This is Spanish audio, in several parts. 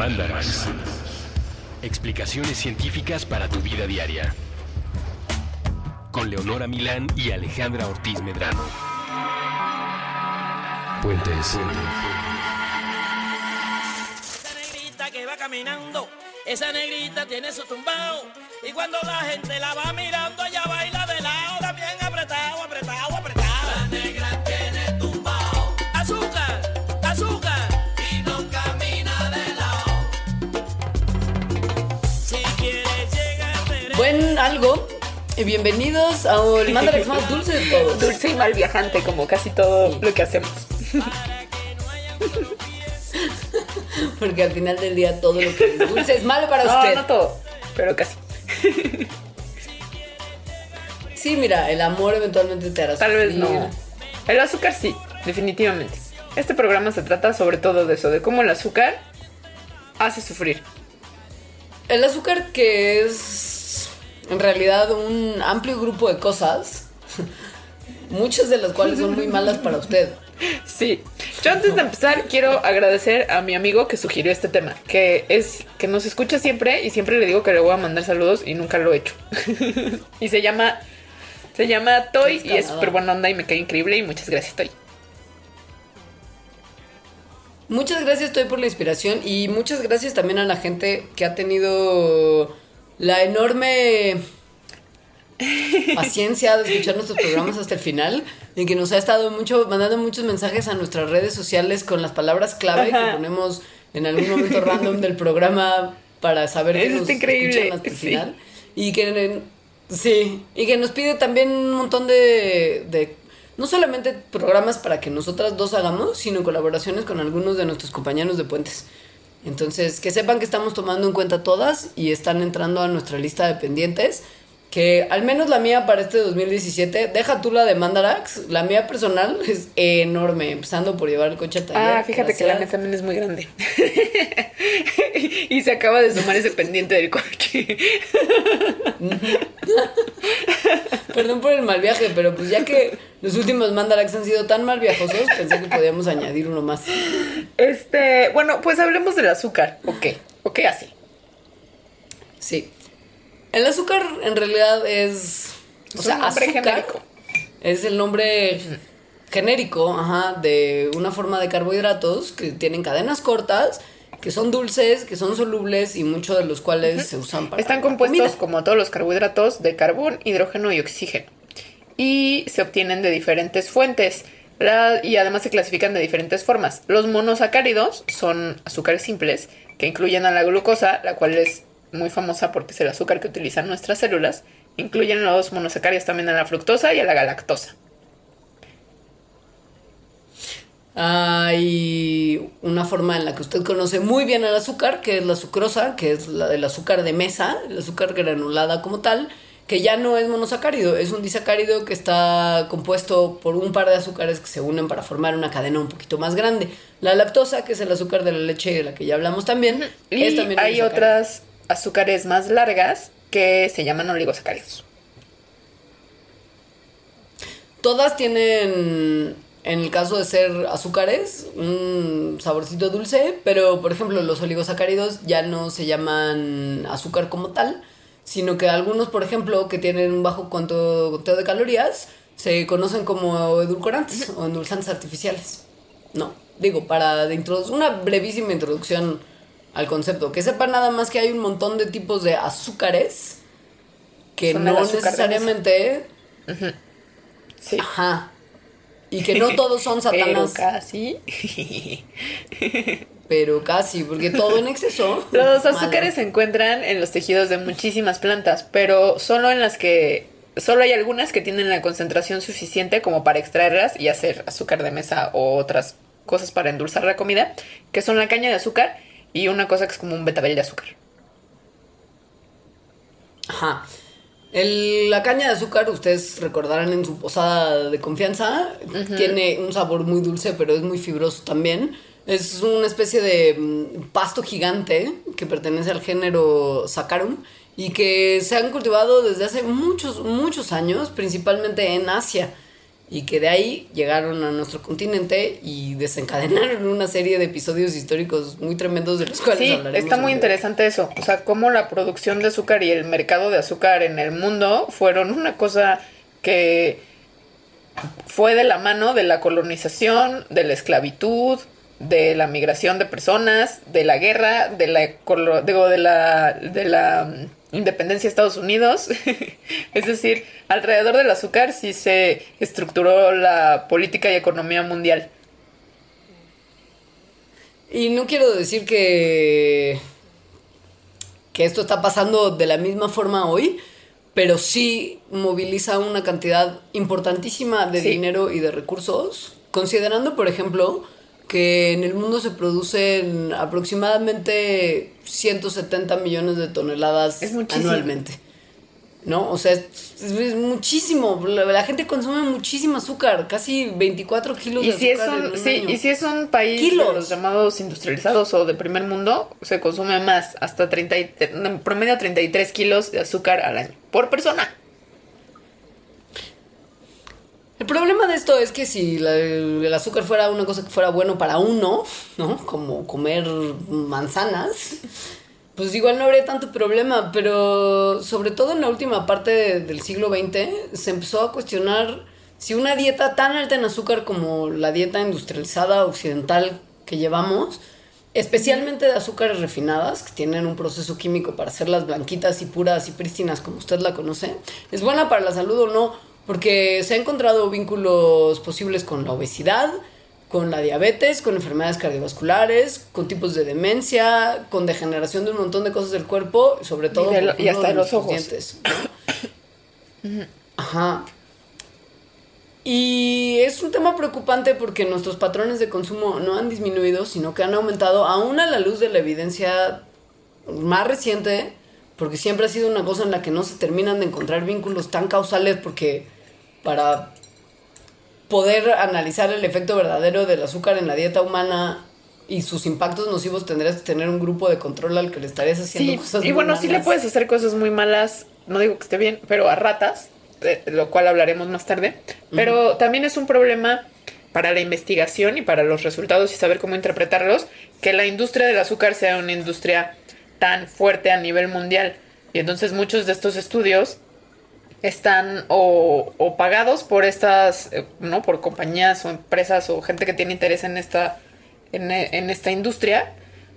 Mandarax. Explicaciones científicas para tu vida diaria. Con Leonora Milán y Alejandra Ortiz Medrano. Puentes. Esa negrita que va caminando, esa negrita tiene su tumbao. Y cuando la gente la va mirando, ella baila algo. Y bienvenidos al Mandarax más dulce de todos. Dulce y mal viajante, como casi todo lo que hacemos. Porque al final del día todo lo que es dulce es malo para No, usted. no todo, pero casi. Sí, mira, el amor eventualmente te hará Tal vez no. El azúcar sí, definitivamente. Este programa se trata sobre todo de eso, de cómo el azúcar hace sufrir. El azúcar que es en realidad un amplio grupo de cosas, muchas de las cuales son muy malas para usted. Sí. Yo antes de empezar quiero agradecer a mi amigo que sugirió este tema, que es que nos escucha siempre y siempre le digo que le voy a mandar saludos y nunca lo he hecho. y se llama se llama Toy y es súper buena onda y me cae increíble y muchas gracias Toy. Muchas gracias, estoy por la inspiración y muchas gracias también a la gente que ha tenido la enorme paciencia de escuchar nuestros programas hasta el final y que nos ha estado mucho mandando muchos mensajes a nuestras redes sociales con las palabras clave Ajá. que ponemos en algún momento random del programa para saber que Eso nos está increíble, escuchan hasta el sí. final y que sí y que nos pide también un montón de, de no solamente programas para que nosotras dos hagamos, sino colaboraciones con algunos de nuestros compañeros de puentes. Entonces, que sepan que estamos tomando en cuenta todas y están entrando a nuestra lista de pendientes. Que al menos la mía para este 2017, deja tú la de Mandarax, la mía personal es enorme, empezando por llevar el coche al taller. Ah, fíjate que la mía también es muy grande. y se acaba de sumar ese pendiente del coche. Perdón por el mal viaje, pero pues ya que los últimos Mandarax han sido tan mal viajosos, pensé que podíamos añadir uno más. Este, bueno, pues hablemos del azúcar. Ok, ok, así. Sí. El azúcar en realidad es. O Es sea, azúcar genérico. es el nombre genérico ajá, de una forma de carbohidratos que tienen cadenas cortas, que son dulces, que son solubles y muchos de los cuales se usan para. Están compuestos, comida. como todos los carbohidratos, de carbón, hidrógeno y oxígeno. Y se obtienen de diferentes fuentes. La- y además se clasifican de diferentes formas. Los monosacáridos son azúcares simples que incluyen a la glucosa, la cual es muy famosa porque es el azúcar que utilizan nuestras células. Incluyen los monosacáridos también a la fructosa y a la galactosa. Hay una forma en la que usted conoce muy bien el azúcar, que es la sucrosa, que es la del azúcar de mesa, el azúcar granulada como tal, que ya no es monosacárido, es un disacárido que está compuesto por un par de azúcares que se unen para formar una cadena un poquito más grande. La lactosa, que es el azúcar de la leche de la que ya hablamos también, Y es también un hay otras azúcares más largas que se llaman oligosacáridos. Todas tienen, en el caso de ser azúcares, un saborcito dulce, pero por ejemplo los oligosacáridos ya no se llaman azúcar como tal, sino que algunos, por ejemplo, que tienen un bajo conteo de calorías, se conocen como edulcorantes o endulzantes artificiales. No, digo, para de una brevísima introducción al concepto, que sepan nada más que hay un montón de tipos de azúcares que Son no necesariamente Sí. Ajá. Y que no todos son Pero satanas, casi. pero casi, porque todo en exceso. Los azúcares se encuentran en los tejidos de muchísimas plantas, pero solo en las que solo hay algunas que tienen la concentración suficiente como para extraerlas y hacer azúcar de mesa o otras cosas para endulzar la comida, que son la caña de azúcar y una cosa que es como un betabel de azúcar. Ajá. El- la caña de azúcar, ustedes recordarán en su posada de confianza, tiene un sabor muy dulce, pero es muy fibroso también. Es una especie de mm, pasto gigante que pertenece al género Saccharum y que se han cultivado desde hace muchos, muchos años, principalmente en Asia. Y que de ahí llegaron a nuestro continente y desencadenaron una serie de episodios históricos muy tremendos de los cuales Sí, hablaremos. está muy interesante eso. O sea, cómo la producción de azúcar y el mercado de azúcar en el mundo fueron una cosa que fue de la mano de la colonización, de la esclavitud, de la migración de personas, de la guerra, de la colo- digo, de la de la mm, independencia de Estados Unidos. es decir, alrededor del azúcar sí se estructuró la política y economía mundial. Y no quiero decir que, que esto está pasando de la misma forma hoy, pero sí moviliza una cantidad importantísima de Sí. dinero y de recursos, considerando, por ejemplo, que en el mundo se producen aproximadamente 170 millones de toneladas Es anualmente. ¿No? O sea, es, es muchísimo. La, la gente consume muchísimo azúcar, casi 24 kilos Y de si, es azúcar en un, un sí, año. y si es un país Kilos. de los llamados industrializados o de primer mundo, se consume más, hasta 30, y- en promedio 33 kilos de azúcar al año, por persona. El problema de esto es que si la- el azúcar fuera una cosa que fuera bueno para uno, ¿no? Como comer manzanas, pues igual no habría tanto problema, pero sobre todo en la última parte de- del siglo XX se empezó a cuestionar si una dieta tan alta en azúcar como la dieta industrializada occidental que llevamos, especialmente de azúcares refinadas, que tienen un proceso químico para hacerlas blanquitas y puras y prístinas como usted la conoce, es buena para la salud o no, porque se han encontrado vínculos posibles con la obesidad, con la diabetes, con enfermedades cardiovasculares, con tipos de demencia, con degeneración de un montón de cosas del cuerpo, sobre todo lo- y hasta de los ojos. dientes, ¿no? Ajá. Y es un tema preocupante porque nuestros patrones de consumo no han disminuido, sino que han aumentado, aún a la luz de la evidencia más reciente, porque siempre ha sido una cosa en la que no se terminan de encontrar vínculos tan causales, porque para poder analizar el efecto verdadero del azúcar en la dieta humana y sus impactos nocivos tendrías que tener un grupo de control al que le estarías haciendo Sí, cosas y bueno, sí le malas. puedes hacer cosas muy malas, no digo que esté bien, pero a ratas, de lo cual hablaremos más tarde. Pero también es un problema para la investigación y para los resultados y saber cómo interpretarlos, que la industria del azúcar sea una industria tan fuerte a nivel mundial. Y entonces muchos de estos estudios están o, pagados por estas, eh, ¿no? Por compañías o empresas o gente que tiene interés en esta, en, en esta industria,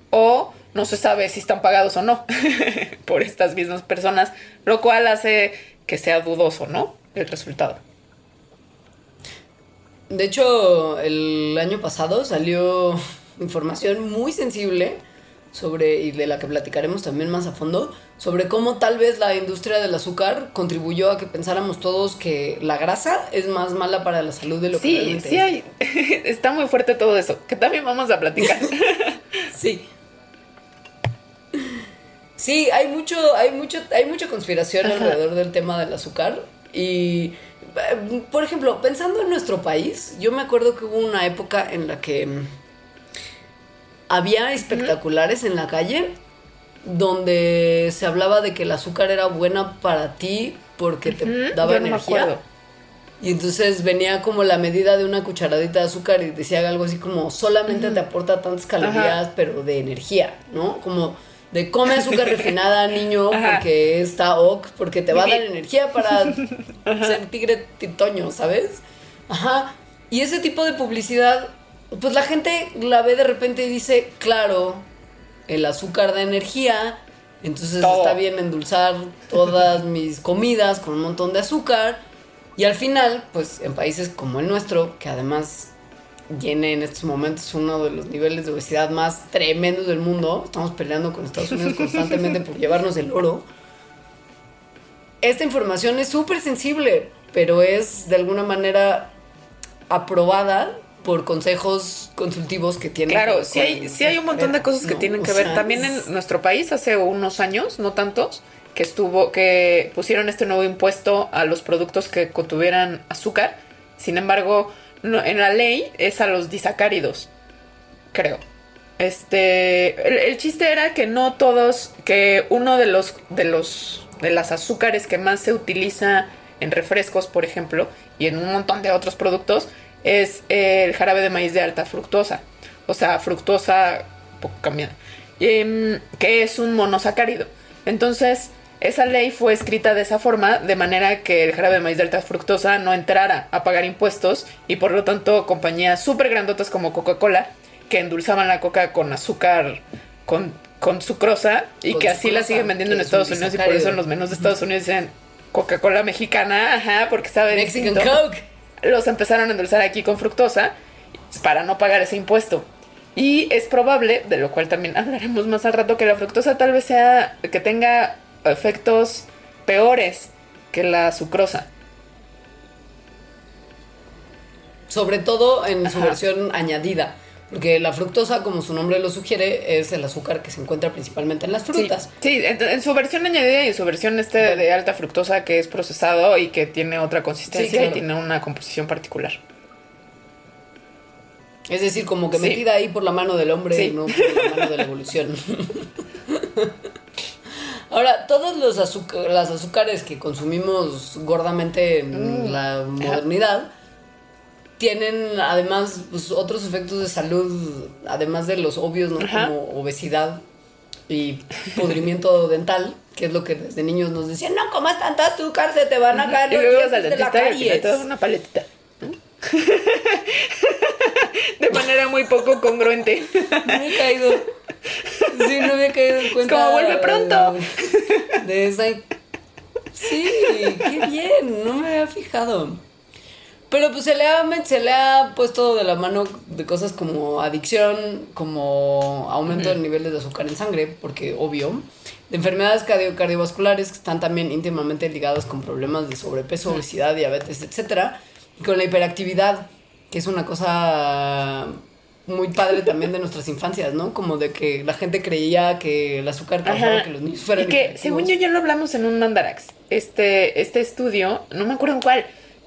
o no se sabe si están pagados o no por estas mismas personas, lo cual hace que sea dudoso, ¿no? El resultado. De hecho, el año pasado salió información muy sensible sobre, y de la que platicaremos también más a fondo, sobre cómo tal vez la industria del azúcar contribuyó a que pensáramos todos que la grasa es más mala para la salud de lo que Sí, realmente sí hay, está muy fuerte todo eso, que también vamos a platicar. Sí. Sí, hay mucho, hay mucho, hay mucha conspiración Ajá. alrededor del tema del azúcar. Y, eh, por ejemplo, pensando en nuestro país, yo me acuerdo que hubo una época en la que había espectaculares en la calle donde se hablaba de que el azúcar era buena para ti porque te daba no energía. Y entonces venía como la medida de una cucharadita de azúcar y decía algo así como solamente te aporta tantas calorías, pero de energía, ¿no? Como de come azúcar refinada, niño, Ajá. porque está ok, porque te va a dar energía para ser tigre titoño, ¿sabes? Ajá. Y ese tipo de publicidad, pues la gente la ve de repente y dice, claro, el azúcar da energía, entonces Todo. está bien endulzar todas mis comidas con un montón de azúcar. Y al final, pues en países como el nuestro, que además tiene en estos momentos uno de los niveles de obesidad más tremendos del mundo, estamos peleando con Estados Unidos constantemente por llevarnos el oro. Esta información es súper sensible, pero es de alguna manera aprobada por consejos consultivos que tienen. que Claro, ver sí hay, sí hay un montón de cosas que ¿no? tienen que ver. sea, También en nuestro país hace unos años, no tantos, que estuvo, que pusieron este nuevo impuesto a los productos que contuvieran azúcar. Sin embargo, no- en la ley es a los disacáridos, creo. Este, el, el chiste era que no todos, que uno de los, de los, de las azúcares que más se utiliza en refrescos, por ejemplo, y en un montón de otros productos, es el jarabe de maíz de alta fructosa. O sea, fructosa poco cambiada. Em, que es un monosacárido. Entonces, esa ley fue escrita de esa forma, de manera que el jarabe de maíz de alta fructosa no entrara a pagar impuestos y por lo tanto compañías súper grandotas como Coca-Cola, que endulzaban la coca con azúcar, con, con sucrosa y Con que así la siguen vendiendo en Estados Unidos y por eso en los menús de Estados Unidos dicen Coca-Cola mexicana, ajá, porque sabe Mexican distinto. Coke. Los empezaron a endulzar aquí con fructosa para no pagar ese impuesto. Y es probable, de lo cual también hablaremos más al rato, que la fructosa tal vez sea que tenga efectos peores que la sucrosa. Sobre todo en su versión añadida. Porque la fructosa, como su nombre lo sugiere, es el azúcar que se encuentra principalmente en las frutas. Sí, sí, en, en su versión añadida y en su versión este de alta fructosa que es procesado y que tiene otra consistencia Sí, claro. y tiene una composición particular. Es decir, como que Sí. metida ahí por la mano del hombre Sí. y no por la mano de la evolución. Ahora, todos los azúcar, las azúcares que consumimos gordamente en Mm. la modernidad tienen además pues, otros efectos de salud, además de los obvios, ¿no? Ajá. Como obesidad y pudrimiento dental, que es lo que desde niños nos decían, no comas tanta azúcar, se te van a caer los dientes de la te caries". una paletita. de manera muy poco congruente. No había caído. Sí, no había caído en cuenta. como, "Vuelve pronto". De, de esa. Sí, qué bien, no me había fijado. Pero pues se le, ha, se le ha puesto de la mano de cosas como adicción, como aumento de niveles de azúcar en sangre, porque obvio, de enfermedades cardio- cardiovasculares que están también íntimamente ligadas con problemas de sobrepeso, obesidad, diabetes, etcétera, y con la hiperactividad, que es una cosa muy padre también de nuestras infancias, ¿no? Como de que la gente creía que el azúcar causaba que los niños fueran y que, según yo, ya lo hablamos en un Mandarax. Este, este estudio, no me acuerdo en cuál,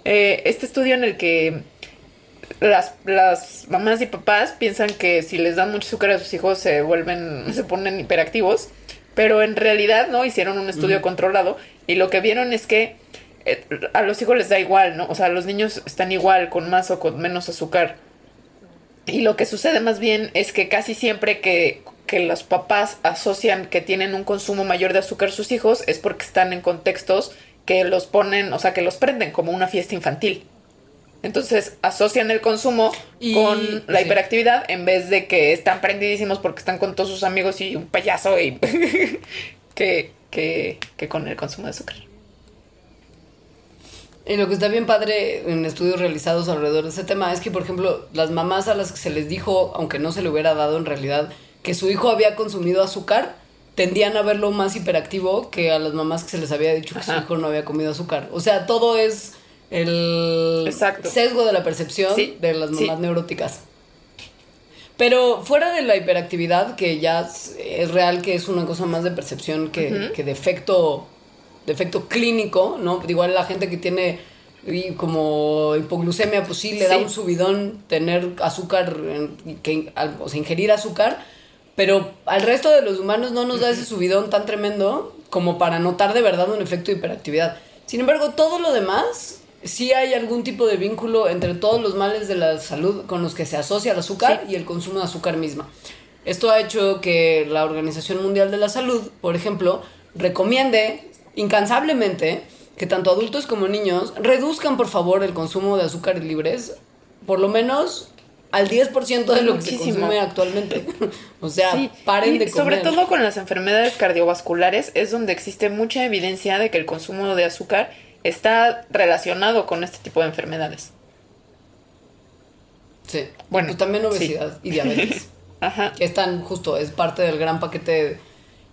eh, este estudio en el que las, las mamás y papás piensan que si les dan mucho azúcar a sus hijos se vuelven, se ponen hiperactivos, pero en realidad no hicieron un estudio controlado y lo que vieron es que eh, a los hijos les da igual, ¿no? O sea, los niños están igual con más o con menos azúcar. Y lo que sucede más bien es que casi siempre que, que los papás asocian que tienen un consumo mayor de azúcar sus hijos es porque están en contextos que los ponen, o sea, que los prenden como una fiesta infantil. Entonces asocian el consumo Y- con la sí. hiperactividad en vez de que están prendidísimos porque están con todos sus amigos y un payaso y que, que, que con el consumo de azúcar. Y lo que está bien padre en estudios realizados alrededor de ese tema es que, por ejemplo, las mamás a las que se les dijo, aunque no se le hubiera dado en realidad, que su hijo había consumido azúcar, tendían a verlo más hiperactivo que a las mamás que se les había dicho que su hijo no había comido azúcar. O sea, todo es el Exacto. sesgo de la percepción Sí, de las mamás sí. neuróticas. Pero fuera de la hiperactividad, que ya es, real que es una cosa más de percepción que, que de efecto, de efecto clínico, ¿no? Igual la gente que tiene y como hipoglucemia, pues sí le da un subidón tener azúcar, que, o sea, ingerir azúcar, pero al resto de los humanos no nos da ese subidón tan tremendo como para notar de verdad un efecto de hiperactividad. Sin embargo, todo lo demás, sí hay algún tipo de vínculo entre todos los males de la salud con los que se asocia el azúcar Sí. y el consumo de azúcar misma. Esto ha hecho que la Organización Mundial de la Salud, por ejemplo, recomiende incansablemente que tanto adultos como niños reduzcan por favor el consumo de azúcares libres, por lo menos al 10% de lo que se consume actualmente. o sea, Sí, paren y de comer. Sobre todo con las enfermedades cardiovasculares es donde existe mucha evidencia de que el consumo de azúcar está relacionado con este tipo de enfermedades. Sí. Bueno, Pues también sí. obesidad y diabetes. Ajá. que están justo, es parte del gran paquete de,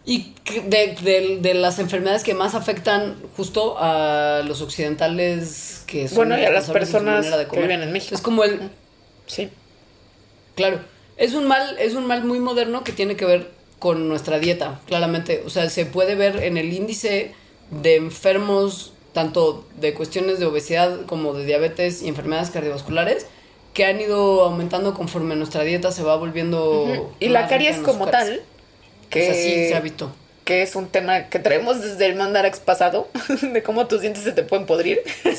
y de, de- de las enfermedades que más afectan justo a los occidentales que son Bueno, y a las personas de que viven en México. Es como el, Sí. Claro, es un mal, es un mal muy moderno que tiene que ver con nuestra dieta, claramente. O sea, se puede ver en el índice de enfermos, tanto de cuestiones de obesidad como de diabetes y enfermedades cardiovasculares, que han ido aumentando conforme nuestra dieta se va volviendo. Y la caries como tal, Que que sí se ha visto. que es un tema que traemos desde el Mandarax pasado, de cómo tus dientes se te pueden podrir.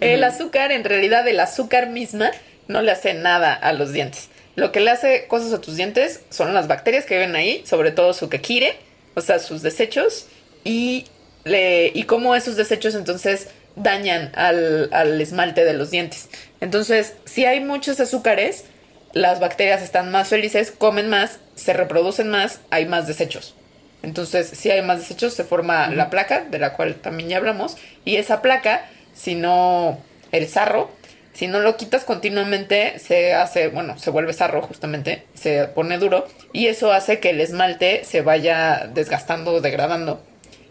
el azúcar, en realidad el azúcar misma, no le hace nada a los dientes. Lo que le hace cosas a tus dientes son las bacterias que viven ahí, sobre todo su quequire, o sea, sus desechos, y, le, y cómo esos desechos entonces dañan al, al esmalte de los dientes. Entonces, si hay muchos azúcares, las bacterias están más felices, comen más, se reproducen más, hay más desechos. Entonces, si hay más desechos, se forma la placa, de la cual también ya hablamos, y esa placa, si no, el sarro, si no lo quitas continuamente, se hace, bueno, se vuelve sarro justamente, se pone duro, y eso hace que el esmalte se vaya desgastando, degradando,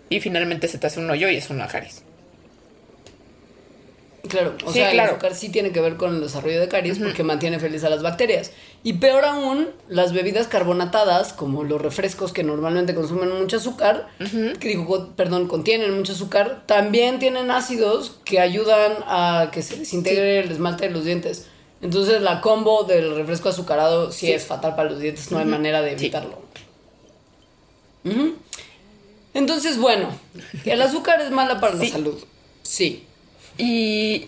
y finalmente se te hace un hoyo y es una caries. Claro, o Sí, sea, claro. el azúcar sí tiene que ver con el desarrollo de caries porque mantiene feliz a las bacterias. Y peor aún, las bebidas carbonatadas, como los refrescos que normalmente consumen mucho azúcar, que digo, perdón, contienen mucho azúcar, también tienen ácidos que ayudan a que se desintegre el esmalte de los dientes. Entonces la combo del refresco azucarado sí, Sí. es fatal para los dientes, no hay manera de evitarlo. Entonces, bueno, el azúcar es mala para la salud. Sí. Y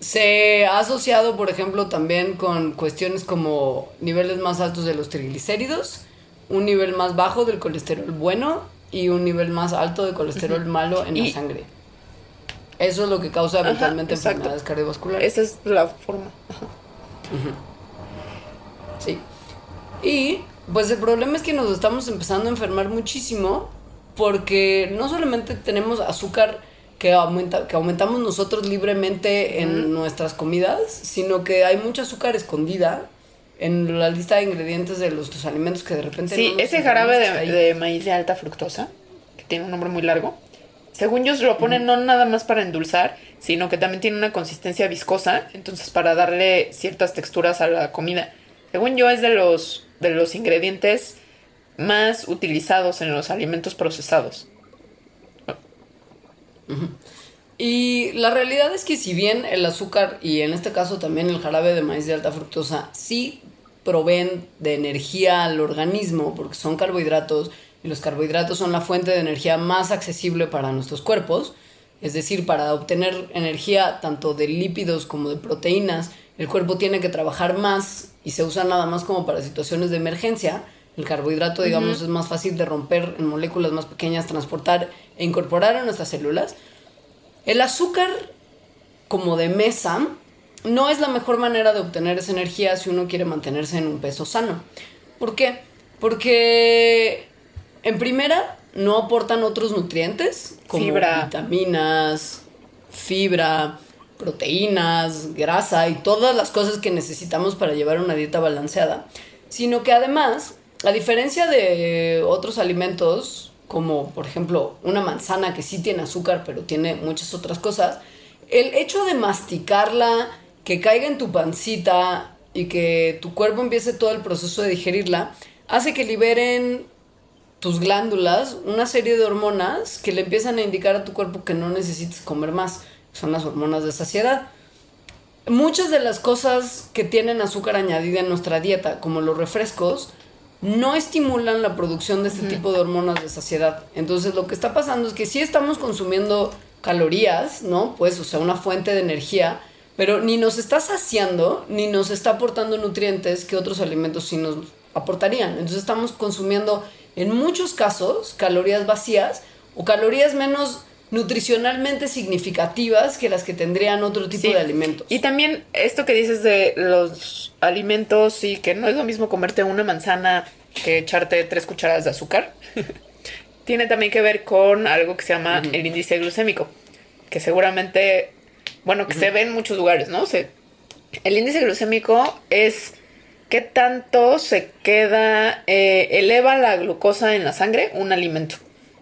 Se ha asociado, por ejemplo, también con cuestiones como niveles más altos de los triglicéridos, un nivel más bajo del colesterol bueno y un nivel más alto de colesterol malo en Y- la sangre. Eso es lo que causa eventualmente enfermedades cardiovasculares. esa es la forma. Sí. Y pues el problema es que nos estamos empezando a enfermar muchísimo porque no solamente tenemos azúcar que, aumenta, que aumentamos nosotros libremente en nuestras comidas, sino que hay mucha azúcar escondida en la lista de ingredientes de los, alimentos que de repente... Sí, no ese jarabe de, maíz de alta fructosa, que tiene un nombre muy largo, según yo se lo ponen no nada más para endulzar, sino que también tiene una consistencia viscosa, entonces para darle ciertas texturas a la comida. Según yo es de los, de los ingredientes más utilizados en los alimentos procesados. Y la realidad es que si bien el azúcar y en este caso también el jarabe de maíz de alta fructosa sí proveen de energía al organismo porque son carbohidratos y los carbohidratos son la fuente de energía más accesible para nuestros cuerpos, es decir, para obtener energía tanto de lípidos como de proteínas, el cuerpo tiene que trabajar más y se usa nada más como para situaciones de emergencia. El carbohidrato, digamos, es más fácil de romper en moléculas más pequeñas, transportar e incorporar a nuestras células. El azúcar como de mesa no es la mejor manera de obtener esa energía si uno quiere mantenerse en un peso sano. ¿Por qué? Porque en primera no aportan otros nutrientes como Fibra. vitaminas, fibra, proteínas, grasa y todas las cosas que necesitamos para llevar una dieta balanceada, sino que además, a diferencia de otros alimentos como por ejemplo una manzana que sí tiene azúcar pero tiene muchas otras cosas, el hecho de masticarla, que caiga en tu pancita y que tu cuerpo empiece todo el proceso de digerirla, hace que liberen tus glándulas una serie de hormonas que le empiezan a indicar a tu cuerpo que no necesites comer más. Son las hormonas de saciedad. Muchas de las cosas que tienen azúcar añadida en nuestra dieta, como los refrescos, no estimulan la producción de este tipo de hormonas de saciedad. Entonces lo que está pasando es que sí estamos consumiendo calorías, ¿no? Pues, o sea, una fuente de energía, pero ni nos está saciando, ni nos está aportando nutrientes que otros alimentos sí nos aportarían. Entonces estamos consumiendo, en muchos casos, calorías vacías o calorías menos nutricionalmente significativas que las que tendrían otro tipo Sí. de alimentos. Y también esto que dices de los alimentos y que no es lo mismo comerte una manzana que echarte tres cucharadas de azúcar, tiene también que ver con algo que se llama el índice glucémico, que seguramente, bueno, que se ve en muchos lugares, ¿no? Se- el índice glucémico es qué tanto se queda, eh, eleva la glucosa en la sangre un alimento.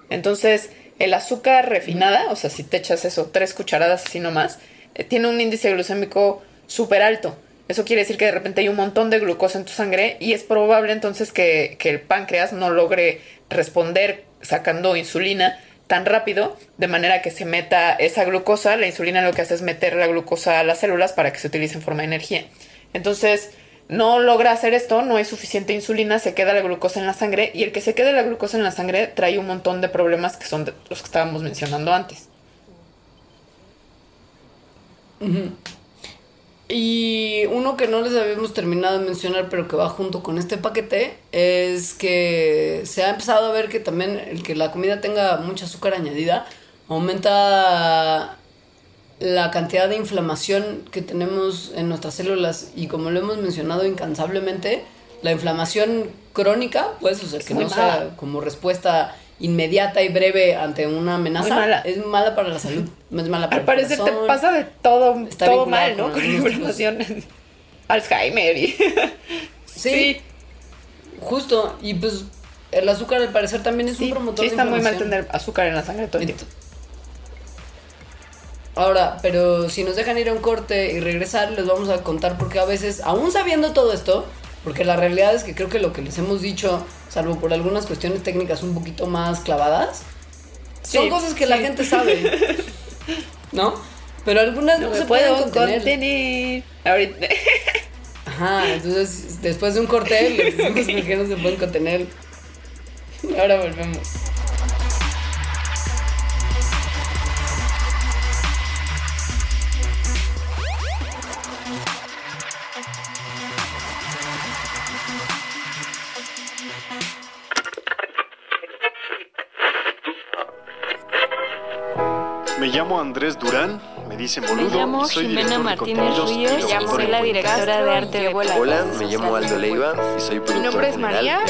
Entonces, el azúcar refinada, o sea, si te echas eso, tres cucharadas así nomás, eh, tiene un índice glucémico súper alto. Eso quiere decir que de repente hay un montón de glucosa en tu sangre y es probable entonces que, que el páncreas no logre responder sacando insulina tan rápido, de manera que se meta esa glucosa. La insulina lo que hace es meter la glucosa a las células para que se utilice en forma de energía. Entonces, no logra hacer esto, no hay suficiente insulina, se queda la glucosa en la sangre y el que se quede la glucosa en la sangre trae un montón de problemas que son los que estábamos mencionando antes. Y uno que no les habíamos terminado de mencionar, pero que va junto con este paquete, es que se ha empezado a ver que también el que la comida tenga mucha azúcar añadida aumenta la cantidad de inflamación que tenemos en nuestras células y como lo hemos mencionado incansablemente, la inflamación crónica, pues, o sea, que muy no sea como respuesta inmediata y breve ante una amenaza, mala. es mala para la salud, es mala para Al parecer el te pasa de todo, Está todo vinculada mal, ¿no? con Con algunos inflamación. Alzheimer y... Sí. Justo, y pues el azúcar al parecer también es Sí, un promotor sí de está muy mal tener azúcar en la sangre todo el tiempo. Ahora, pero si nos dejan ir a un corte y regresar, les vamos a contar porque a veces, aún sabiendo todo esto, porque la realidad es que creo que lo que les hemos dicho, salvo por algunas cuestiones técnicas un poquito más clavadas, son cosas que la gente sabe, ¿no? Pero algunas no, No se pueden contener. contener. Ahorita... Ajá, entonces después de un corte les decimos por qué no se pueden contener. Ahora volvemos. Llamo Andrés Durán, me dicen Me boludo. llamo y soy Jimena Martínez y Ríos, soy la directora de arte de Puentes. Hola, me llamo Aldo Leiva y soy productor nombre es general María.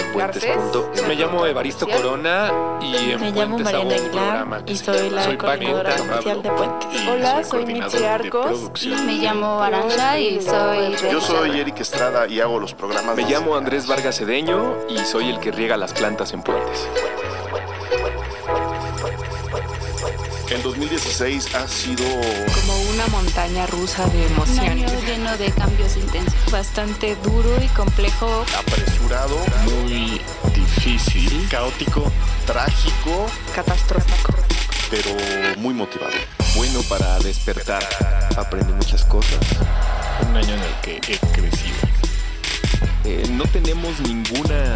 Me llamo Evaristo Corona y en Me llamo Puentes hago Mariana Aguilar programa que y soy la Soy coordinadora oficial de Puentes. y Hola, soy Mitzi Arcos. Me llamo Arancha y soy Yo soy Eric Estrada y hago los programas. Me de- llamo Andrés Vargas Cedeño y soy el que riega las plantas en puentes. El 2016 ha sido como una montaña rusa de emociones. lleno de cambios intensos. Bastante duro y complejo. apresurado, muy difícil. caótico, trágico, Catastrófico. pero muy motivado. Bueno para despertar. Aprendí muchas cosas. Un año en el que he crecido. Eh, no tenemos ninguna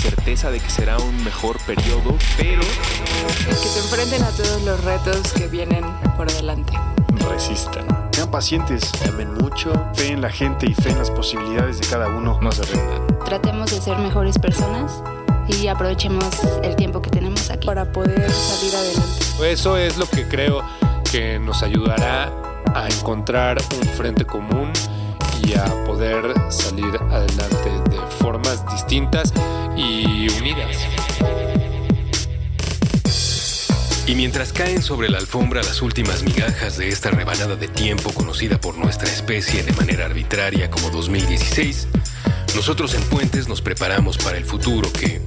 certeza de que será un mejor periodo, pero Que se enfrenten a todos los retos que vienen por delante. Resistan. Sean pacientes, amen mucho. fe en la gente y fe en las posibilidades de cada uno. No se rindan. Tratemos de ser mejores personas y aprovechemos el tiempo que tenemos aquí. Para poder salir adelante. Eso es lo que creo que nos ayudará a encontrar un frente común y a poder salir adelante de formas distintas y unidas. Y mientras caen sobre la alfombra las últimas migajas de esta rebanada de tiempo conocida por nuestra especie de manera arbitraria como 2016, nosotros en Puentes nos preparamos para el futuro que,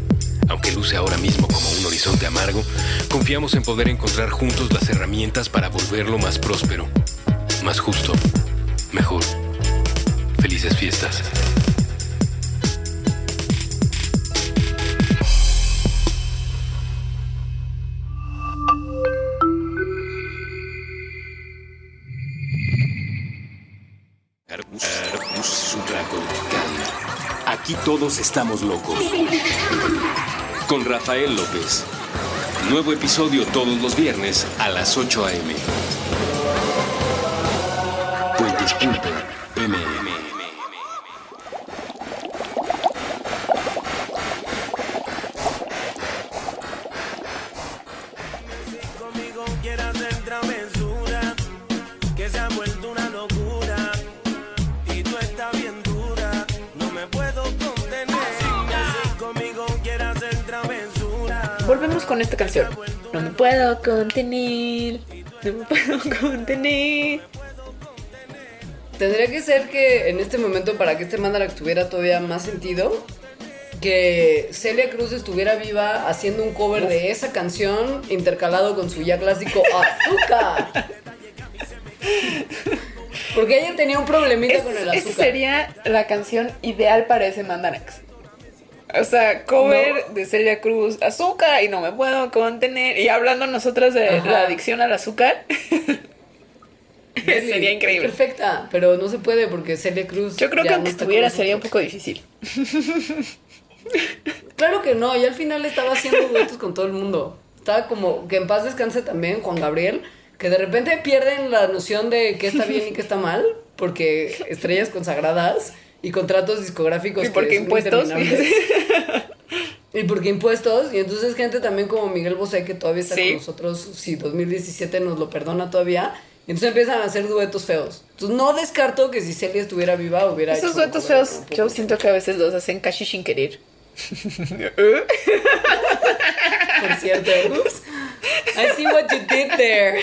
aunque luce ahora mismo como un horizonte amargo, confiamos en poder encontrar juntos las herramientas para volverlo más próspero, más justo, mejor. Felices fiestas. Aquí todos estamos locos. Con Rafael López. Nuevo episodio todos los viernes a las 8 a.m. Volvemos con esta canción. No me puedo contener. No me puedo contener. Tendría que ser que en este momento, para que este Mandarax tuviera todavía más sentido, que Celia Cruz estuviera viva haciendo un cover de esa canción intercalado con su ya clásico Azúcar. Porque ella tenía un problemita Es- con el esa azúcar. sería la canción ideal para ese Mandanax. O sea, cover de Celia Cruz, azúcar y no me puedo contener. Y hablando nosotras de Ajá. la adicción al azúcar. Sería increíble. Perfecta, pero no se puede porque Celia Cruz. Yo creo que aunque estuviera sería un poco difícil. Claro que no, y al final estaba haciendo duetos con todo el mundo. Estaba como que en paz descanse también Juan Gabriel, que de repente pierden la noción de qué está bien y qué está mal, porque estrellas consagradas y contratos discográficos Y porque que son impuestos. Y porque impuestos, y entonces gente también como Miguel Bosé, que todavía está Sí. con nosotros, si 2017 nos lo perdona todavía, entonces empiezan a hacer duetos feos. Entonces no descarto que si Celia estuviera viva hubiera Esos hecho duetos feos, yo siento que a veces los hacen casi sin querer. Por cierto. I see what you did there.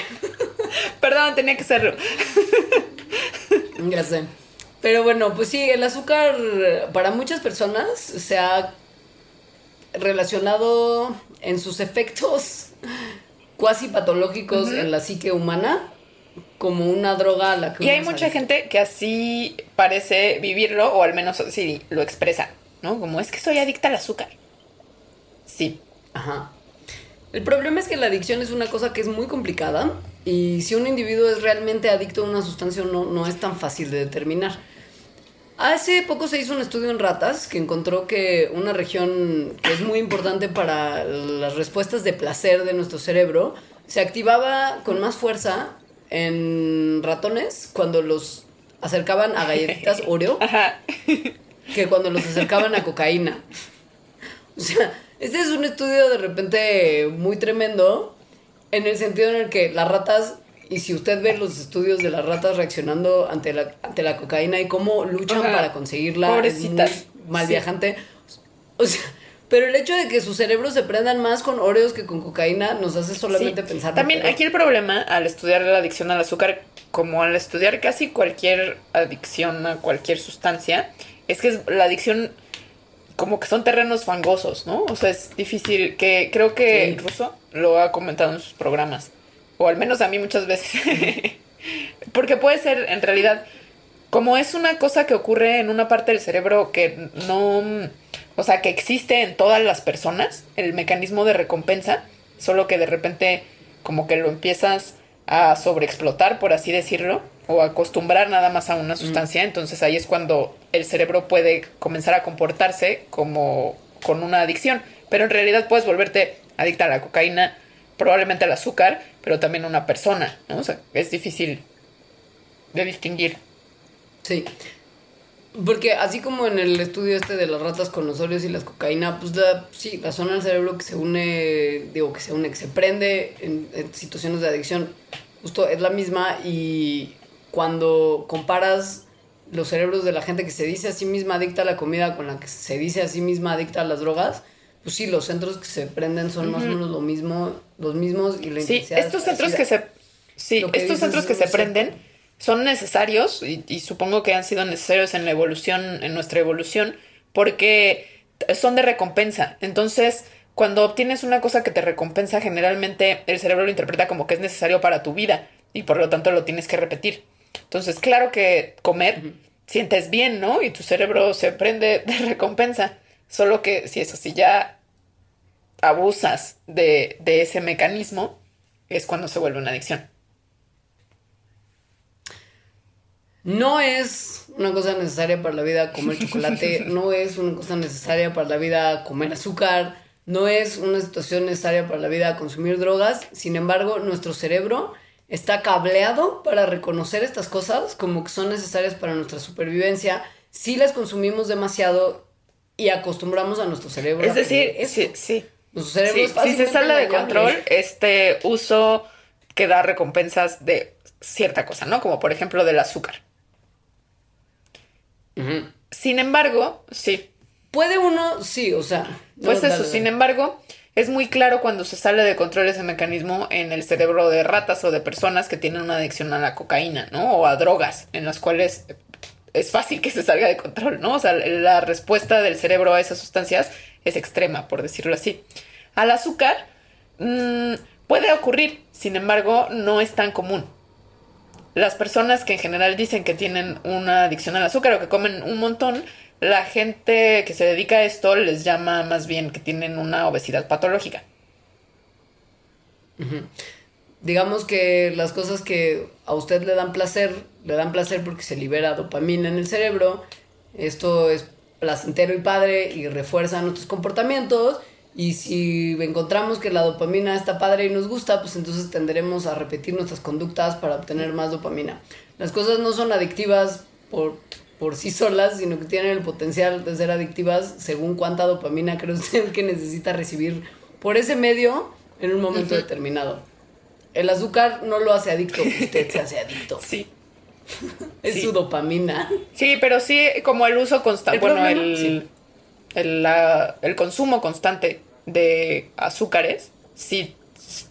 Perdón, tenía que hacerlo. Ya sé. Pero bueno, pues sí, el azúcar para muchas personas se ha relacionado en sus efectos cuasi patológicos en la psique humana como una droga a la que Y hay mucha gente que así parece vivirlo, o al menos así lo expresa, ¿no? Como es que soy adicta al azúcar. Sí. Ajá. El problema es que la adicción es una cosa que es muy complicada y si un individuo es realmente adicto a una sustancia o no, no es tan fácil de determinar. Hace poco se hizo un estudio en ratas que encontró que una región que es muy importante para las respuestas de placer de nuestro cerebro se activaba con más fuerza en ratones cuando los acercaban a galletitas Oreo que cuando los acercaban a cocaína. O sea, este es un estudio de repente muy tremendo en el sentido en el que las ratas, y si usted ve los estudios de las ratas reaccionando ante la, ante la cocaína y cómo luchan Ajá. para conseguirla, Pobrecitas. es muy mal Sí. viajante. O sea, pero el hecho de que sus cerebros se prendan más con Oreos que con cocaína nos hace solamente Sí. pensar. También aquí el problema al estudiar la adicción al azúcar, como al estudiar casi cualquier adicción a cualquier sustancia, es que es- la adicción como que son terrenos fangosos, ¿no? O sea, es difícil que creo que Sí. Russo lo ha comentado en sus programas, o al menos a mí muchas veces. Porque puede ser en realidad como es una cosa que ocurre en una parte del cerebro que no, o sea, que existe en todas las personas, el mecanismo de recompensa, solo que de repente como que lo empiezas a sobreexplotar, por así decirlo, o acostumbrar nada más a una sustancia, entonces ahí es cuando el cerebro puede comenzar a comportarse como con una adicción, pero en realidad puedes volverte adicta a la cocaína, probablemente al azúcar, pero también a una persona, ¿no? O sea, es difícil de distinguir. Sí. Porque así como en el estudio este de las ratas con los óleos y las cocaína, pues sí, la zona del cerebro que se une, digo que se une, que se prende en, en situaciones de adicción, justo es la misma y cuando comparas los cerebros de la gente que se dice a sí misma adicta a la comida con la que se dice a sí misma adicta a las drogas, pues sí, los centros que se prenden son más o menos lo mismo, los mismos y la Sí, estos centros que se sí, que estos centros que se prenden son necesarios y, y supongo que han sido necesarios en la evolución, en nuestra evolución, porque son de recompensa. Entonces, cuando obtienes una cosa que te recompensa, generalmente el cerebro lo interpreta como que es necesario para tu vida y por lo tanto lo tienes que repetir. Entonces, claro que comer sientes bien, ¿no? Y tu cerebro se prende de recompensa. Solo que si eso sí ya abusas de, de ese mecanismo, es cuando se vuelve una adicción. No es una cosa necesaria para la vida comer chocolate, no es una cosa necesaria para la vida comer azúcar, no es una situación necesaria para la vida consumir drogas. Sin embargo, nuestro cerebro está cableado para reconocer estas cosas como que son necesarias para nuestra supervivencia si las consumimos demasiado y acostumbramos a nuestro cerebro. Es decir, sí, sí. Nuestro cerebro Sí, si se sale de control, este uso que da recompensas de cierta cosa, ¿no? Como por ejemplo del azúcar. Sin embargo, sí. Puede uno, sí, o sea. no, Pues dale, eso, dale. sin embargo, es muy claro cuando se sale de control ese mecanismo en el cerebro de ratas o de personas que tienen una adicción a la cocaína, ¿no? O a drogas, en las cuales es fácil que se salga de control, ¿no? O sea, la respuesta del cerebro a esas sustancias es extrema, por decirlo así. Al azúcar mm, puede ocurrir, sin embargo, no es tan común. Las personas que en general dicen que tienen una adicción al azúcar o que comen un montón, la gente que se dedica a esto les llama más bien que tienen una obesidad patológica. Digamos que las cosas que a usted le dan placer, le dan placer porque se libera dopamina en el cerebro. Esto es placentero y padre y refuerza nuestros comportamientos. Y si encontramos que la dopamina está padre y nos gusta, pues entonces tenderemos a repetir nuestras conductas para obtener más dopamina. Las cosas no son adictivas por, por sí solas, sino que tienen el potencial de ser adictivas según cuánta dopamina cree usted que necesita recibir por ese medio en un momento determinado. El azúcar no lo hace adicto, usted se hace adicto. Sí. Es Sí. su dopamina. Sí, pero sí como el uso constante, ¿El bueno, problema? el, Sí. el, la- el consumo constante de azúcares, sí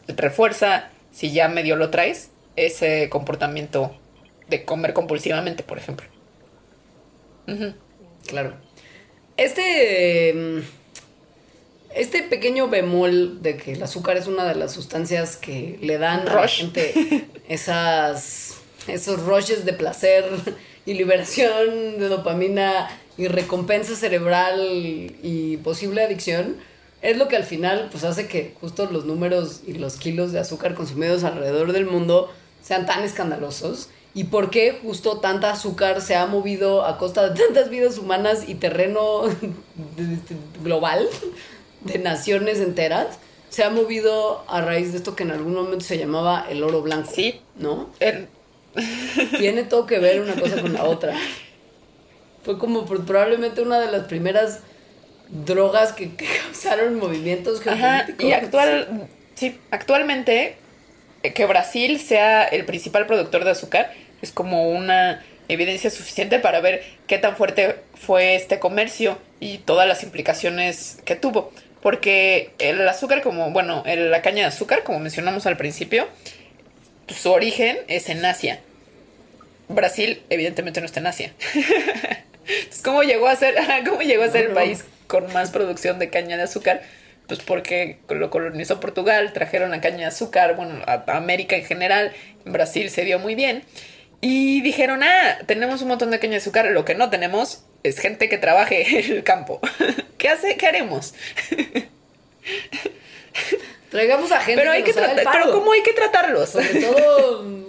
refuerza, si ya medio lo traes, ese comportamiento de comer compulsivamente, por ejemplo. Claro. Este. mm, Este pequeño bemol de que el azúcar es una de las sustancias que le dan a la Rush. gente esas, esos rushes de placer y liberación de dopamina y recompensa cerebral y posible adicción, es lo que al final pues hace que justo los números y los kilos de azúcar consumidos alrededor del mundo sean tan escandalosos y por qué justo tanta azúcar se ha movido a costa de tantas vidas humanas y terreno global de naciones enteras se ha movido a raíz de esto que en algún momento se llamaba el oro blanco. Sí. ¿No? El- Tiene todo que ver una cosa con la otra. Fue como probablemente una de las primeras drogas que, que causaron movimientos Ajá, geopolíticos. y actual, sí, actualmente eh, que Brasil sea el principal productor de azúcar es como una evidencia suficiente para ver qué tan fuerte fue este comercio y todas las implicaciones que tuvo. Porque el azúcar, como, bueno, el- la caña de azúcar, como mencionamos al principio, su origen es en Asia. Brasil, evidentemente, no está en Asia. Entonces, ¿cómo llegó a ser, cómo llegó a ser el no. país con más producción de caña de azúcar? Pues porque lo colonizó Portugal, trajeron la caña de azúcar, bueno, a a América en general, en Brasil se dio muy bien. Y dijeron, ah, tenemos un montón de caña de azúcar, lo que no tenemos es gente que trabaje en el campo. ¿Qué hace? ¿Qué haremos? Traigamos a gente Pero hay que nos haga el tratar, pero paro. ¿cómo hay que tratarlos? Sobre todo. mm,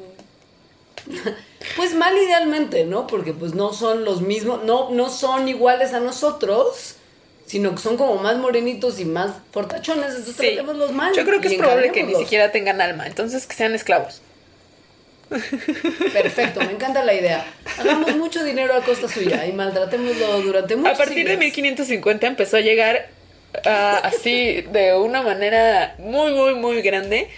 Pues mal idealmente, ¿no? Porque pues no son los mismos, no, no son iguales a nosotros, sino que son como más morenitos y más fortachones, entonces Sí. tratémoslos mal. Yo creo que es probable que ni siquiera tengan alma, entonces que sean esclavos. Perfecto, me encanta la idea. Hagamos mucho dinero a costa suya y maltratémoslo durante muchos A partir de siglos. 1550 empezó a llegar ah, así de una manera muy, muy, muy grande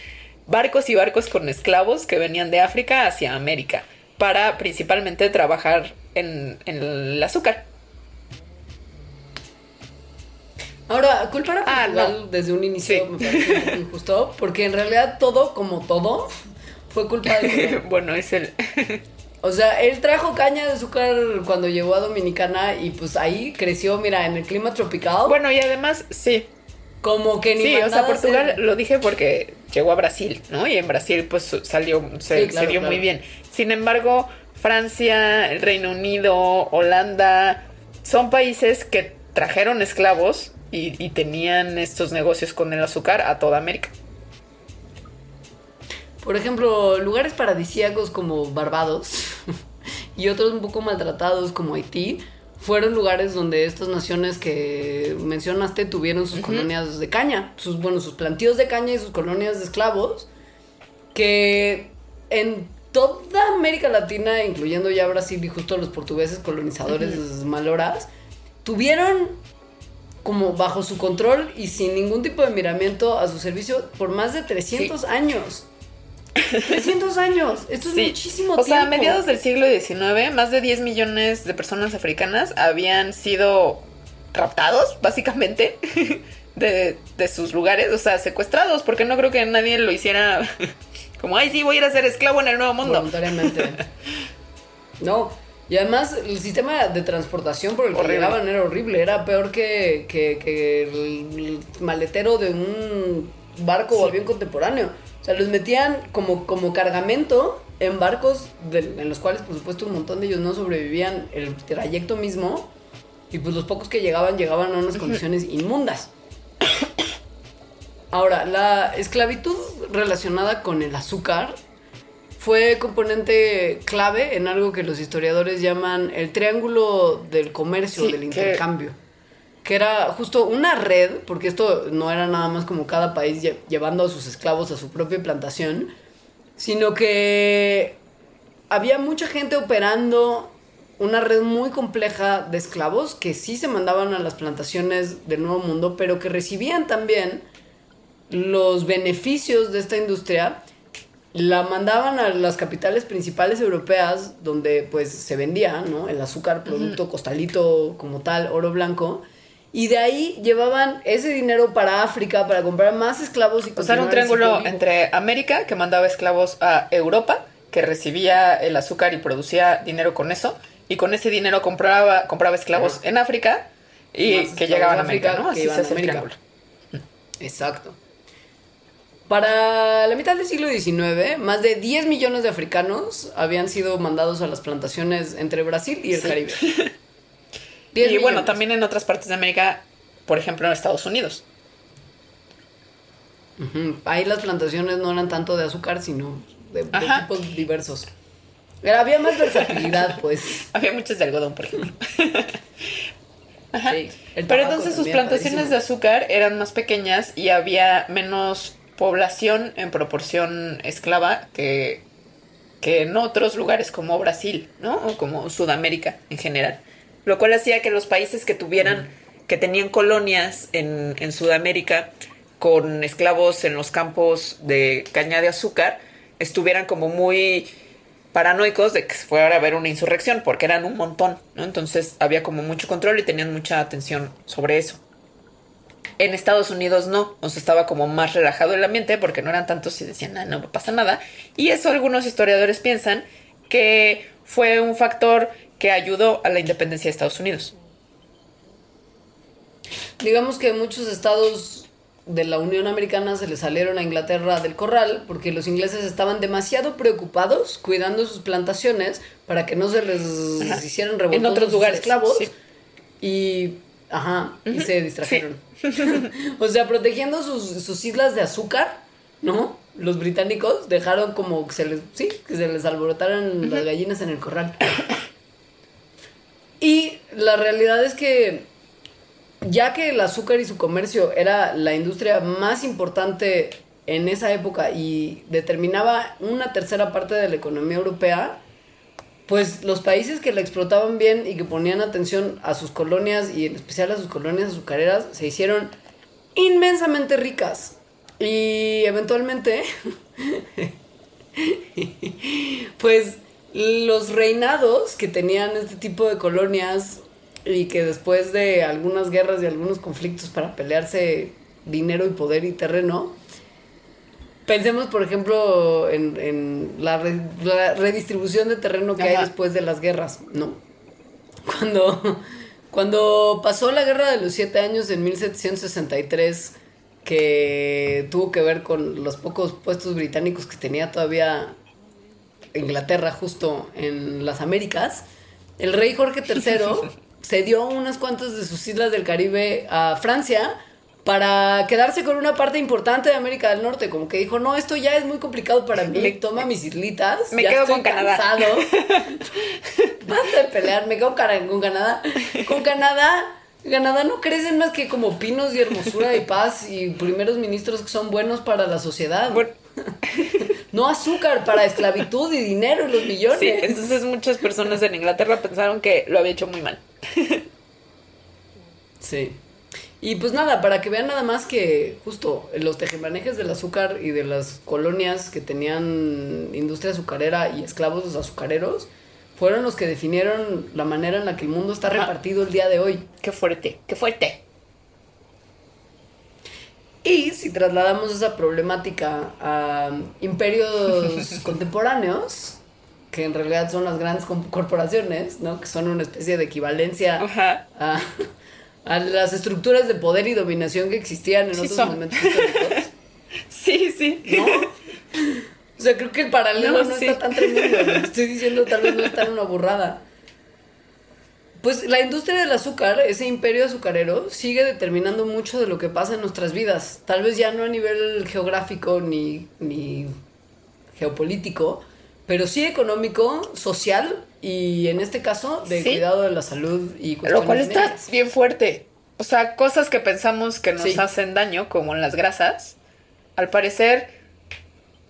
barcos y barcos con esclavos que venían de África hacia América para principalmente trabajar en, en el azúcar. Ahora, culpar a Ah, Portugal no. desde un inicio Sí. me parece injusto, porque en realidad todo, como todo, fue culpa de bueno, es el... O sea, él trajo caña de azúcar cuando llegó a Dominicana y pues ahí creció, mira, en el clima tropical. Bueno, y además, sí, como que ni Sí, o sea, Portugal lo dije porque llegó a Brasil, ¿no? Y en Brasil pues salió, se, Sí, claro, se dio claro. muy bien. Sin embargo, Francia, el Reino Unido, Holanda, son países que trajeron esclavos y, y tenían estos negocios con el azúcar a toda América. Por ejemplo, lugares paradisíacos como Barbados y otros un poco maltratados como Haití fueron lugares donde estas naciones que mencionaste tuvieron sus colonias de caña, sus bueno, sus plantíos de caña y sus colonias de esclavos que en toda América Latina, incluyendo ya Brasil y justo los portugueses colonizadores maloras, tuvieron como bajo su control y sin ningún tipo de miramiento a su servicio por más de 300 años. 300 años. Esto es Sí. muchísimo O tiempo. sea, a mediados del siglo XIX, más de 10 millones de personas africanas habían sido raptados, básicamente, de, de sus lugares, o sea, secuestrados, porque no creo que nadie lo hiciera como, ay, sí, voy a ir a ser esclavo en el Nuevo Mundo. Voluntariamente. no. Y además el sistema de transportación por el que llegaban era horrible. Era peor que, que- que el maletero de un barco o avión contemporáneo. O sea, los metían como, como cargamento en barcos de- en los cuales, por supuesto, un montón de ellos no sobrevivían el trayecto mismo. Y pues los pocos que llegaban, llegaban a unas condiciones inmundas. Ahora, la esclavitud relacionada con el azúcar fue componente clave en algo que los historiadores llaman el triángulo del comercio, Sí, del intercambio. Que era justo una red, porque esto no era nada más como cada país lle- llevando a sus esclavos a su propia plantación, sino que había mucha gente operando una red muy compleja de esclavos que sí se mandaban a las plantaciones del Nuevo Mundo, pero que recibían también los beneficios de esta industria, la mandaban a las capitales principales europeas donde pues se vendía, ¿no? El azúcar, producto costalito como tal, oro blanco. Y de ahí llevaban ese dinero para África para comprar más esclavos y O sea, era un triángulo entre América, que mandaba esclavos a Europa, que recibía el azúcar y producía dinero con eso, y con ese dinero compraba, compraba esclavos en África y que llegaban a América, ¿no? Así se hace el triángulo. Exacto. Para la mitad del siglo XIX, más de 10 millones de africanos habían sido mandados a las plantaciones entre Brasil y el Sí. Caribe. Y 10 bueno, también en otras partes de América, por ejemplo en Estados Unidos. Ahí las plantaciones no eran tanto de azúcar, sino de, de Ajá. tipos diversos. Había más versatilidad, pues. Había muchos de algodón, por ejemplo. Sí. El Pero entonces sus plantaciones de azúcar eran más pequeñas y había menos población en proporción esclava que, que en otros lugares como Brasil, ¿no? O como Sudamérica en general. Lo cual hacía que los países que tuvieran, que tenían colonias en, en Sudamérica con esclavos en los campos de caña de azúcar, estuvieran como muy paranoicos de que fuera a haber una insurrección, porque eran un montón, ¿no? Entonces había como mucho control y tenían mucha atención sobre eso. En Estados Unidos no, o sea, estaba como más relajado el ambiente porque no eran tantos y decían, "Ah, no pasa nada. Y eso algunos historiadores piensan que fue un factor que ayudó a la independencia de Estados Unidos. Digamos que muchos estados de la Unión Americana se les salieron a Inglaterra del corral porque los ingleses estaban demasiado preocupados cuidando sus plantaciones para que no se les Ajá. hicieran En revoltosos otros sus lugares, esclavos sí. y ajá y se distrajeron o sea protegiendo sus, sus islas de azúcar no los británicos dejaron como que se les sí que se les alborotaran las gallinas en el corral y la realidad es que ya que el azúcar y su comercio era la industria más importante en esa época y determinaba una tercera parte de la economía europea, pues los países que la explotaban bien y que ponían atención a sus colonias y en especial a sus colonias azucareras se hicieron inmensamente ricas. Y eventualmente, pues los reinados que tenían este tipo de colonias y que después de algunas guerras y algunos conflictos para pelearse dinero y poder y terreno, pensemos por ejemplo en, en la, re- la redistribución de terreno que hay después de las guerras, ¿no? Cuando, cuando pasó la guerra de los siete años en 1763, que tuvo que ver con los pocos puestos británicos que tenía todavía Inglaterra justo en las Américas, el rey Jorge III cedió unas cuantas de sus islas del Caribe a Francia para quedarse con una parte importante de América del Norte, como que dijo, no, esto ya es muy complicado para mí, Me- toma mis islitas, me ya quedo estoy con Canadá". cansado. Basta de pelear, me quedo con Canadá. Con Canadá, Canadá no crecen más que como pinos y hermosura y paz y primeros ministros que son buenos para la sociedad. Bueno. No azúcar para esclavitud y dinero y los millones. Sí, entonces muchas personas en Inglaterra pensaron que lo había hecho muy mal. Sí. Y pues nada, para que vean nada más que justo los tejemanejes del azúcar y de las colonias que tenían industria azucarera y esclavos azucareros fueron los que definieron la manera en la que el mundo está repartido el día de hoy. Qué fuerte, qué fuerte. Y si trasladamos esa problemática a imperios contemporáneos, que en realidad son las grandes corporaciones, ¿no? Que son una especie de equivalencia Ajá. a, a las estructuras de poder y dominación que existían en Sí otros son. momentos históricos. Sí, sí. ¿No? O sea, creo que el paralelo No, no, sí. está tan tremendo. Lo que estoy diciendo tal vez no es tan una burrada. Pues la industria del azúcar, ese imperio azucarero, sigue determinando mucho de lo que pasa en nuestras vidas. Tal vez ya no a nivel geográfico ni, ni geopolítico, pero sí económico, social y en este caso de Sí. cuidado de la salud y cuestiones Lo cual está bien fuerte. O sea, cosas que pensamos que nos Sí. hacen daño, como las grasas, al parecer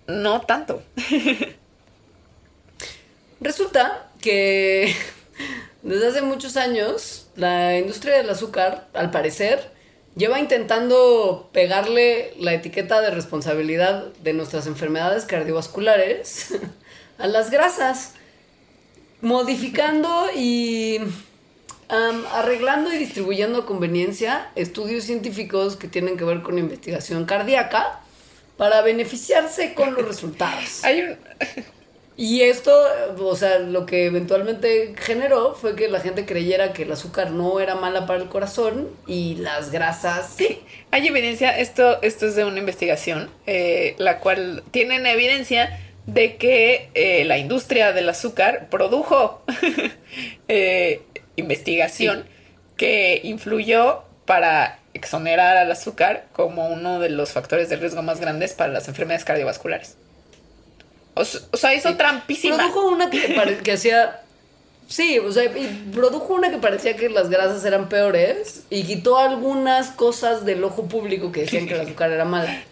no tanto. Resulta que desde hace muchos años la industria del azúcar, al parecer, lleva intentando pegarle la etiqueta de responsabilidad de nuestras enfermedades cardiovasculares a las grasas, modificando y arreglando y distribuyendo a conveniencia estudios científicos que tienen que ver con investigación cardíaca para beneficiarse con los resultados. Hay un... Y esto, o sea, lo que eventualmente generó fue que la gente creyera que el azúcar no era mala para el corazón y las grasas sí. Hay evidencia, esto, esto es de una investigación, eh, la cual tienen evidencia de que eh, la industria del azúcar produjo eh, investigación que influyó para exonerar al azúcar como uno de los factores de riesgo más grandes para las enfermedades cardiovasculares. O, sea, hizo Sí. trampísima. Produjo una que, que hacía. Sí, o sea, y produjo una que parecía que las grasas eran peores y quitó algunas cosas del ojo público que decían que el azúcar era mala.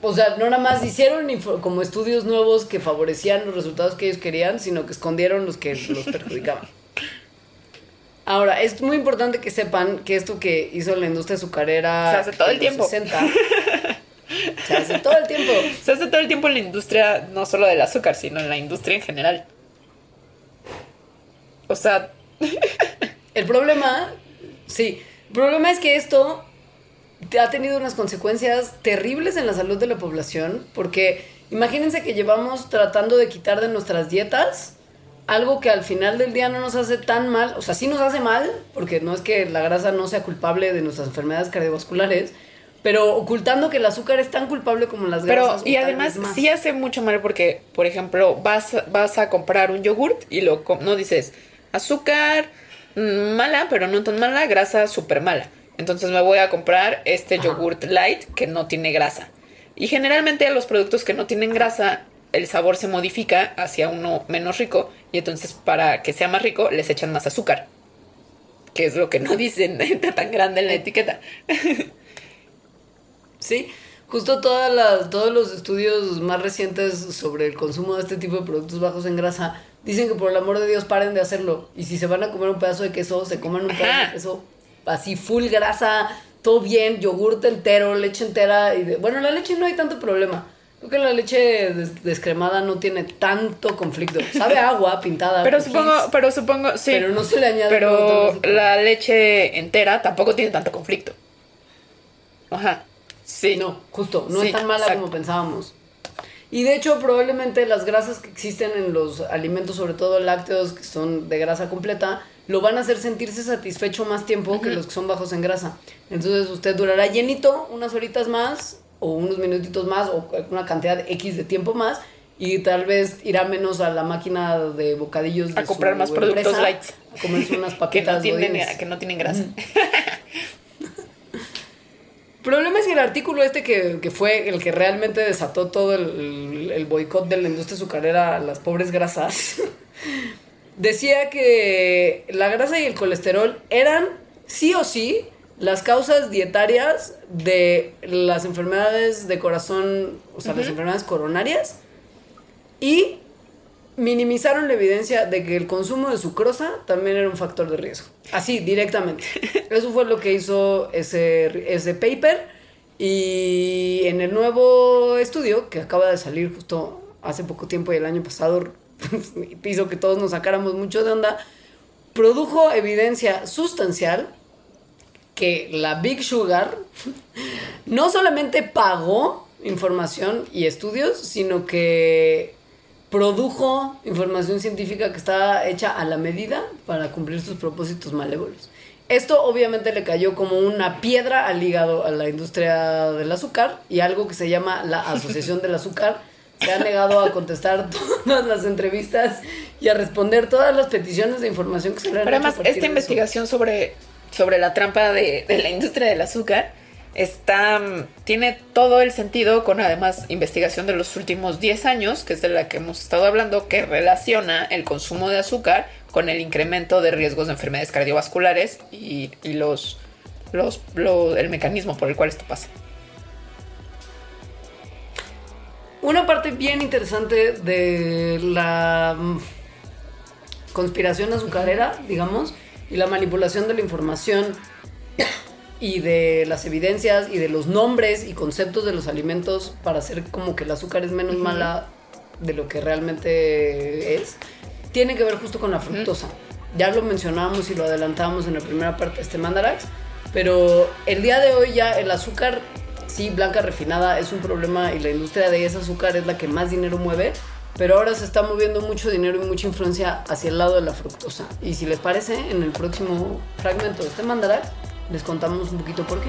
O sea, no nada más hicieron como estudios nuevos que favorecían los resultados que ellos querían, sino que escondieron los que los perjudicaban. Ahora, es muy importante que sepan que esto que hizo la industria azucarera Se hace todo el tiempo. 60, se hace todo el tiempo. Se hace todo el tiempo en la industria, no solo del azúcar, sino en la industria en general. O sea, El problema, sí, el problema es que esto ha tenido unas consecuencias terribles en la salud de la población, porque imagínense que llevamos tratando de quitar de nuestras dietas algo que al final del día no nos hace tan mal, o sea, sí nos hace mal, porque no es que la grasa no sea culpable de nuestras enfermedades cardiovasculares, pero ocultando que el azúcar es tan culpable como las pero grasas. o y además sí hace mucho mal porque, por ejemplo, vas, vas a comprar un yogurt y lo no dices azúcar mm, mala, pero no tan mala, grasa súper mala. Entonces me voy a comprar este yogurt light que no tiene grasa. Y generalmente a los productos que no tienen grasa, el sabor se modifica hacia uno menos rico y entonces para que sea más rico les echan más azúcar. Que es lo que no dicen está tan grande en la etiqueta. Sí, justo todas las, todos los estudios más recientes sobre el consumo de este tipo de productos bajos en grasa dicen que por el amor de Dios paren de hacerlo. Y si se van a comer un pedazo de queso, se coman un pedazo de queso así full grasa, todo bien, yogurte entero, leche entera. Y de- bueno, la leche no hay tanto problema. Creo que la leche des- descremada no tiene tanto conflicto. Sabe a agua pintada. Pero supongo, pero supongo, sí. Pero no se le añade Pero la leche entera tampoco tiene tanto conflicto. Ajá. Sí. No, justo, no Sí, es tan mala exacto. como pensábamos. Y de hecho, probablemente las grasas que existen en los alimentos, sobre todo lácteos, que son de grasa completa, lo van a hacer sentirse satisfecho más tiempo que los que son bajos en grasa. Entonces usted durará llenito unas horitas más, o unos minutitos más, o una cantidad X de tiempo más, y tal vez irá menos a la máquina de bocadillos de A comprar más productos lights. A comerse unas Que papitas no, tienen, godines. que no tienen grasa. El problema es que el artículo este que, que fue el que realmente desató todo el, el- el boicot de la industria azucarera a las pobres grasas, decía que la grasa y el colesterol eran sí o sí las causas dietarias de las enfermedades de corazón, o sea, las enfermedades coronarias, y minimizaron la evidencia de que el consumo de sucrosa también era un factor de riesgo. Así, directamente. Eso fue lo que hizo ese, ese paper. Y en el nuevo estudio, que acaba de salir justo hace poco tiempo y el año pasado, hizo que todos nos sacáramos mucho de onda, produjo evidencia sustancial que la Big Sugar no solamente pagó información y estudios, sino que produjo información científica que estaba hecha a la medida para cumplir sus propósitos malévolos. Esto obviamente le cayó como una piedra al hígado a la industria del azúcar y algo que se llama la Asociación del Azúcar se ha negado a contestar todas las entrevistas y a responder todas las peticiones de información que se le han Pero hecho además, esta investigación sobre, sobre la trampa de, de la industria del azúcar está, mm, tiene todo el sentido con además investigación de los últimos 10 años, que es de la que hemos estado hablando, que relaciona el consumo de azúcar con el incremento de riesgos de enfermedades cardiovasculares y, los, los, lo- el mecanismo por el cual esto pasa. Una parte bien interesante de la mm, conspiración azucarera, digamos, y la manipulación de la información y de las evidencias y de los nombres y conceptos de los alimentos para hacer como que el azúcar es menos mala de lo que realmente es, tiene que ver justo con la fructosa. Ya lo mencionábamos y lo adelantábamos en la primera parte de este Mandarax, pero el día de hoy ya el azúcar, sí, blanca refinada es un problema y la industria de ese azúcar es la que más dinero mueve, pero ahora se está moviendo mucho dinero y mucha influencia hacia el lado de la fructosa. Y si les parece, en el próximo fragmento de este Mandarax les contamos un poquito por qué.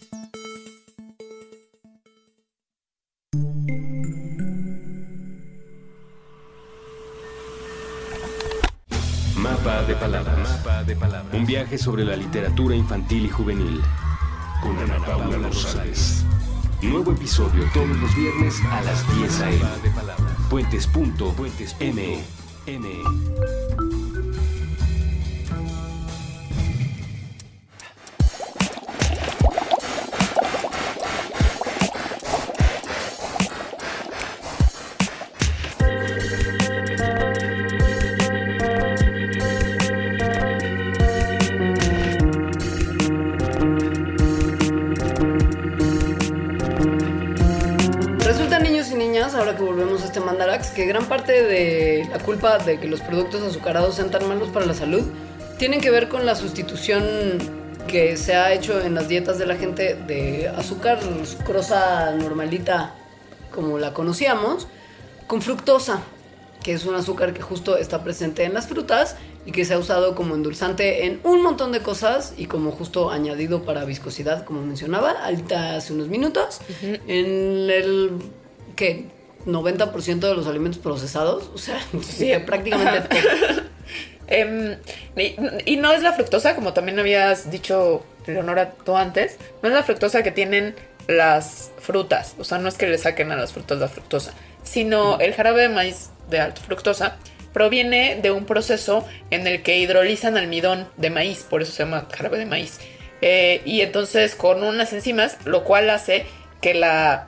Palabras. Un viaje sobre la literatura infantil y juvenil. Con Ana Paula Rosales. Nuevo episodio todos los viernes a las 10 a.m. Puentes.me. Resulta, gran parte de la culpa de que los productos azucarados sean tan malos para la salud tienen que ver con la sustitución que se ha hecho en las dietas de la gente de azúcar sucrosa normalita, como la conocíamos, con fructosa, que es un azúcar que justo está presente en las frutas y que se ha usado como endulzante en un montón de cosas y como justo añadido para viscosidad, como mencionaba ahorita hace unos minutos, en el que 90% de los alimentos procesados, o sea, prácticamente todo. Em, y, y no es la fructosa, como también habías dicho, Leonora, tú antes, no es la fructosa que tienen las frutas, o sea, no es que le saquen a las frutas la fructosa, sino el jarabe de maíz de alta fructosa proviene de un proceso en el que hidrolizan almidón de maíz, por eso se llama jarabe de maíz. Eh, y entonces con unas enzimas, lo cual hace que, la,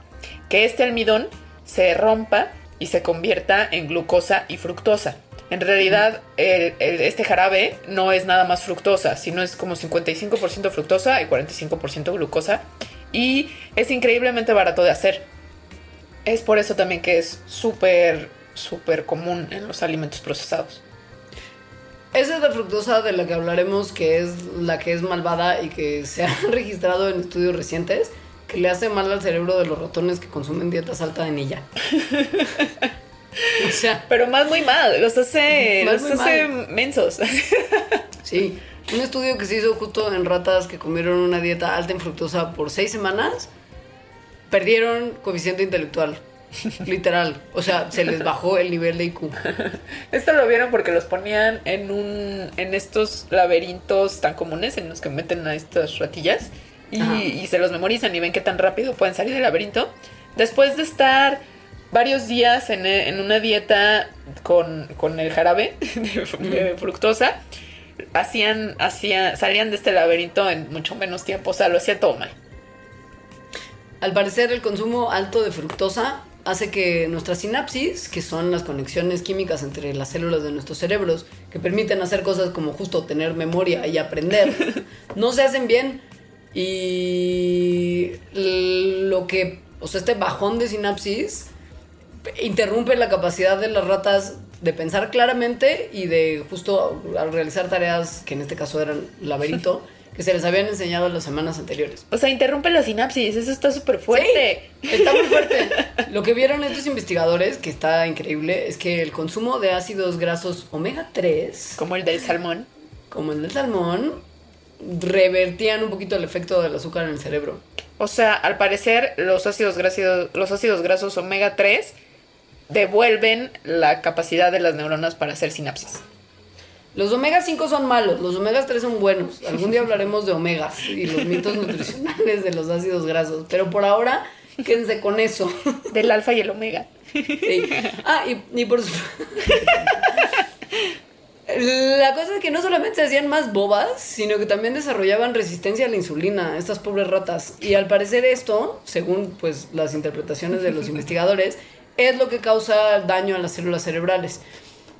que este almidón se rompa y se convierta en glucosa y fructosa. En realidad, este jarabe no es nada más fructosa, sino es como 55% fructosa y 45% glucosa. Y es increíblemente barato de hacer. Es por eso también que es súper, súper común en los alimentos procesados. Esa es la fructosa de la que hablaremos, que es la que es malvada y que se ha registrado en estudios recientes, que le hace mal al cerebro de los ratones que consumen dietas alta de anilla. o sea, Pero más muy mal, los hace, los hace mal. mensos. sí. Un estudio que se hizo justo en ratas que comieron una dieta alta en fructosa por seis semanas, perdieron coeficiente intelectual. Literal. O sea, se les bajó el nivel de IQ. Esto lo vieron porque los ponían en un en estos laberintos tan comunes en los que meten a estas ratillas y, se los memorizan y ven qué tan rápido pueden salir del laberinto. Después de estar varios días en, en una dieta con, con el jarabe de fructosa, hacían, hacían, salían de este laberinto en mucho menos tiempo. O sea, lo hacía todo mal. Al parecer, el consumo alto de fructosa hace que nuestras sinapsis, que son las conexiones químicas entre las células de nuestros cerebros, que permiten hacer cosas como justo tener memoria y aprender, no se hacen bien. Y lo que, o sea, este bajón de sinapsis interrumpe la capacidad de las ratas de pensar claramente y de justo al realizar tareas que en este caso eran laberinto, que se les habían enseñado en las semanas anteriores. O sea, interrumpe la sinapsis, eso está súper fuerte. Sí, está muy fuerte. Lo que vieron estos investigadores, que está increíble, es que el consumo de ácidos grasos omega 3, Como el del salmón. como el del salmón, revertían un poquito el efecto del azúcar en el cerebro. O sea, al parecer los ácidos grasos, los ácidos grasos omega 3 devuelven la capacidad de las neuronas para hacer sinapsis. Los omega 5 son malos, los omega 3 son buenos. Algún día hablaremos de omegas y los mitos nutricionales de los ácidos grasos, pero por ahora quédense con eso. Del alfa y el omega. Sí. Ah, y, y por supuesto. La cosa es que no solamente se hacían más bobas, sino que también desarrollaban resistencia a la insulina, estas pobres ratas. Y al parecer esto, según pues las interpretaciones de los investigadores, es lo que causa daño a las células cerebrales.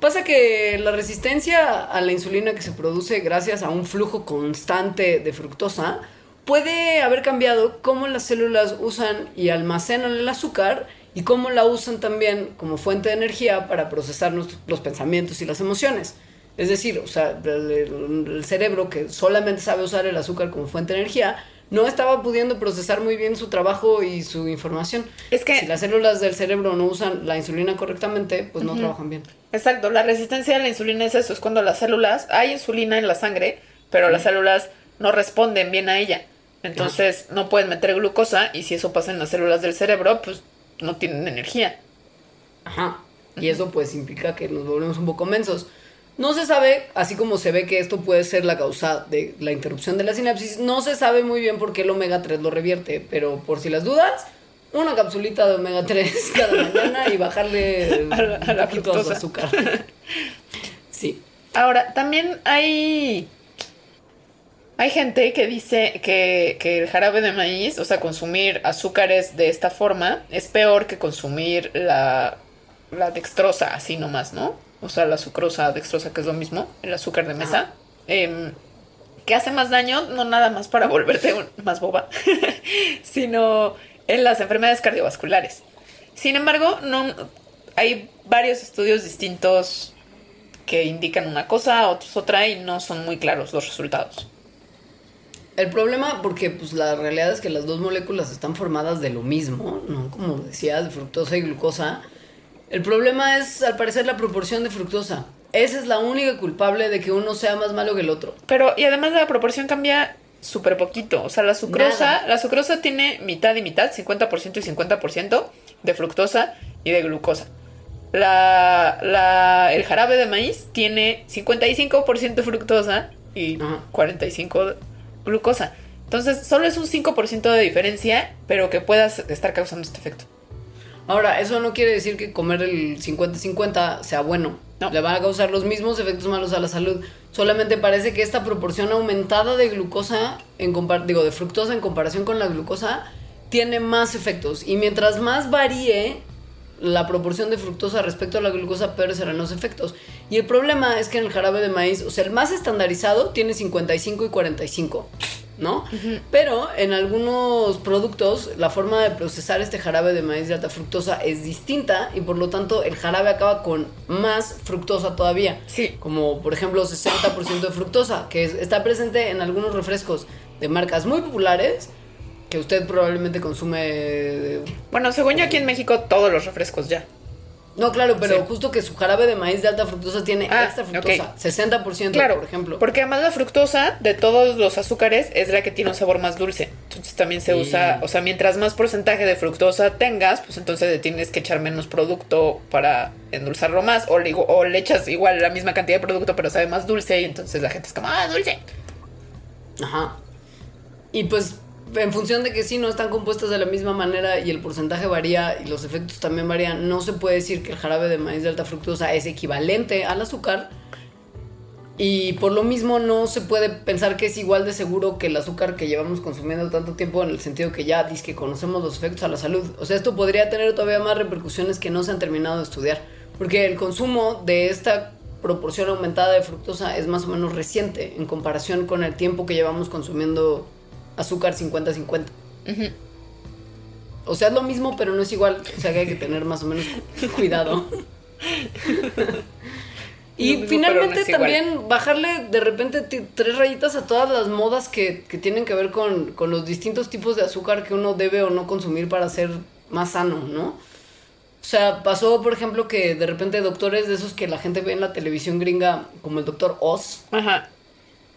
Pasa que la resistencia a la insulina que se produce gracias a un flujo constante de fructosa puede haber cambiado cómo las células usan y almacenan el azúcar y cómo la usan también como fuente de energía para procesar los pensamientos y las emociones. Es decir, o sea, el, cerebro que solamente sabe usar el azúcar como fuente de energía no estaba pudiendo procesar muy bien su trabajo y su información. Es que- si las células del cerebro no usan la insulina correctamente, pues no trabajan bien. Exacto, la resistencia a la insulina es eso, es cuando las células, hay insulina en la sangre, pero las células no responden bien a ella. Entonces no pueden meter glucosa y si eso pasa en las células del cerebro, pues no tienen energía. Ajá. Y eso pues implica que nos volvemos un poco mensos. No se sabe, así como se ve que esto puede ser la causa de la interrupción de la sinapsis, no se sabe muy bien por qué el omega 3 lo revierte, pero por si las dudas, una capsulita de omega 3 cada mañana y bajarle A la- a la un poquito a su azúcar. Sí. Ahora, también hay. Hay gente que dice que, que el jarabe de maíz, o sea, consumir azúcares de esta forma, es peor que consumir la, la dextrosa, así nomás, ¿no? O sea, la sucrosa, dextrosa, que es lo mismo, el azúcar de mesa. Em, que hace más daño, no nada más para volverte más boba, sino en las enfermedades cardiovasculares. Sin embargo, no, hay varios estudios distintos que indican una cosa, otros otra, y no son muy claros los resultados. El problema, porque pues la realidad es que las dos moléculas están formadas de lo mismo, ¿no? Como decías, de fructosa y glucosa. El problema es, al parecer, la proporción de fructosa. Esa es la única culpable de que uno sea más malo que el otro. Pero, y además la proporción cambia súper poquito. O sea, la sucrosa, Nada. la sucrosa tiene mitad y mitad, 50% y 50% de fructosa y de glucosa. La, la, el jarabe de maíz tiene 55% fructosa y 45% glucosa. Entonces, solo es un 5% de diferencia, pero que puedas estar causando este efecto. Ahora, eso no quiere decir que comer el 50-50 sea bueno. Le van a causar los mismos efectos malos a la salud. Solamente parece que esta proporción aumentada de glucosa, en digo, de fructosa en comparación con la glucosa, tiene más efectos. Y mientras más varíe la proporción de fructosa respecto a la glucosa, peores serán los efectos. Y el problema es que en el jarabe de maíz, o sea, el más estandarizado tiene 55 y 45, ¿no? Pero en algunos productos la forma de procesar este jarabe de maíz de alta fructosa es distinta y por lo tanto el jarabe acaba con más fructosa todavía. Sí. Como por ejemplo 60% de fructosa, que es- está presente en algunos refrescos de marcas muy populares que usted probablemente consume Bueno, según yo aquí en México todos los refrescos ya. no, claro, pero Sí. justo que su jarabe de maíz de alta fructosa tiene Ah, extra fructosa, ok. 60%, Claro, por ejemplo. Porque además la fructosa de todos los azúcares es la que tiene un sabor más dulce. Entonces también se Sí. usa, o sea, mientras más porcentaje de fructosa tengas, pues entonces le tienes que echar menos producto para endulzarlo más. O le, o le echas igual la misma cantidad de producto, pero sabe más dulce. Y entonces la gente es como, ah, dulce. Ajá. Y pues en función de que sí no están compuestas de la misma manera y el porcentaje varía y los efectos también varían, no se puede decir que el jarabe de maíz de alta fructosa es equivalente al azúcar. Y por lo mismo no se puede pensar que es igual de seguro que el azúcar que llevamos consumiendo tanto tiempo en el sentido que ya dice que conocemos los efectos a la salud. O sea, esto podría tener todavía más repercusiones que no se han terminado de estudiar. Porque el consumo de esta proporción aumentada de fructosa es más o menos reciente en comparación con el tiempo que llevamos consumiendo azúcar 50-50. O sea, es lo mismo, pero no es igual. O sea, que hay que tener más o menos cuidado. Y mismo, finalmente no es igual. también bajarle de repente tres rayitas a todas las modas que, que tienen que ver con, con los distintos tipos de azúcar que uno debe o no consumir para ser más sano, ¿no? O sea, pasó, por ejemplo, que de repente doctores de esos que la gente ve en la televisión gringa, como el doctor Oz, Ajá.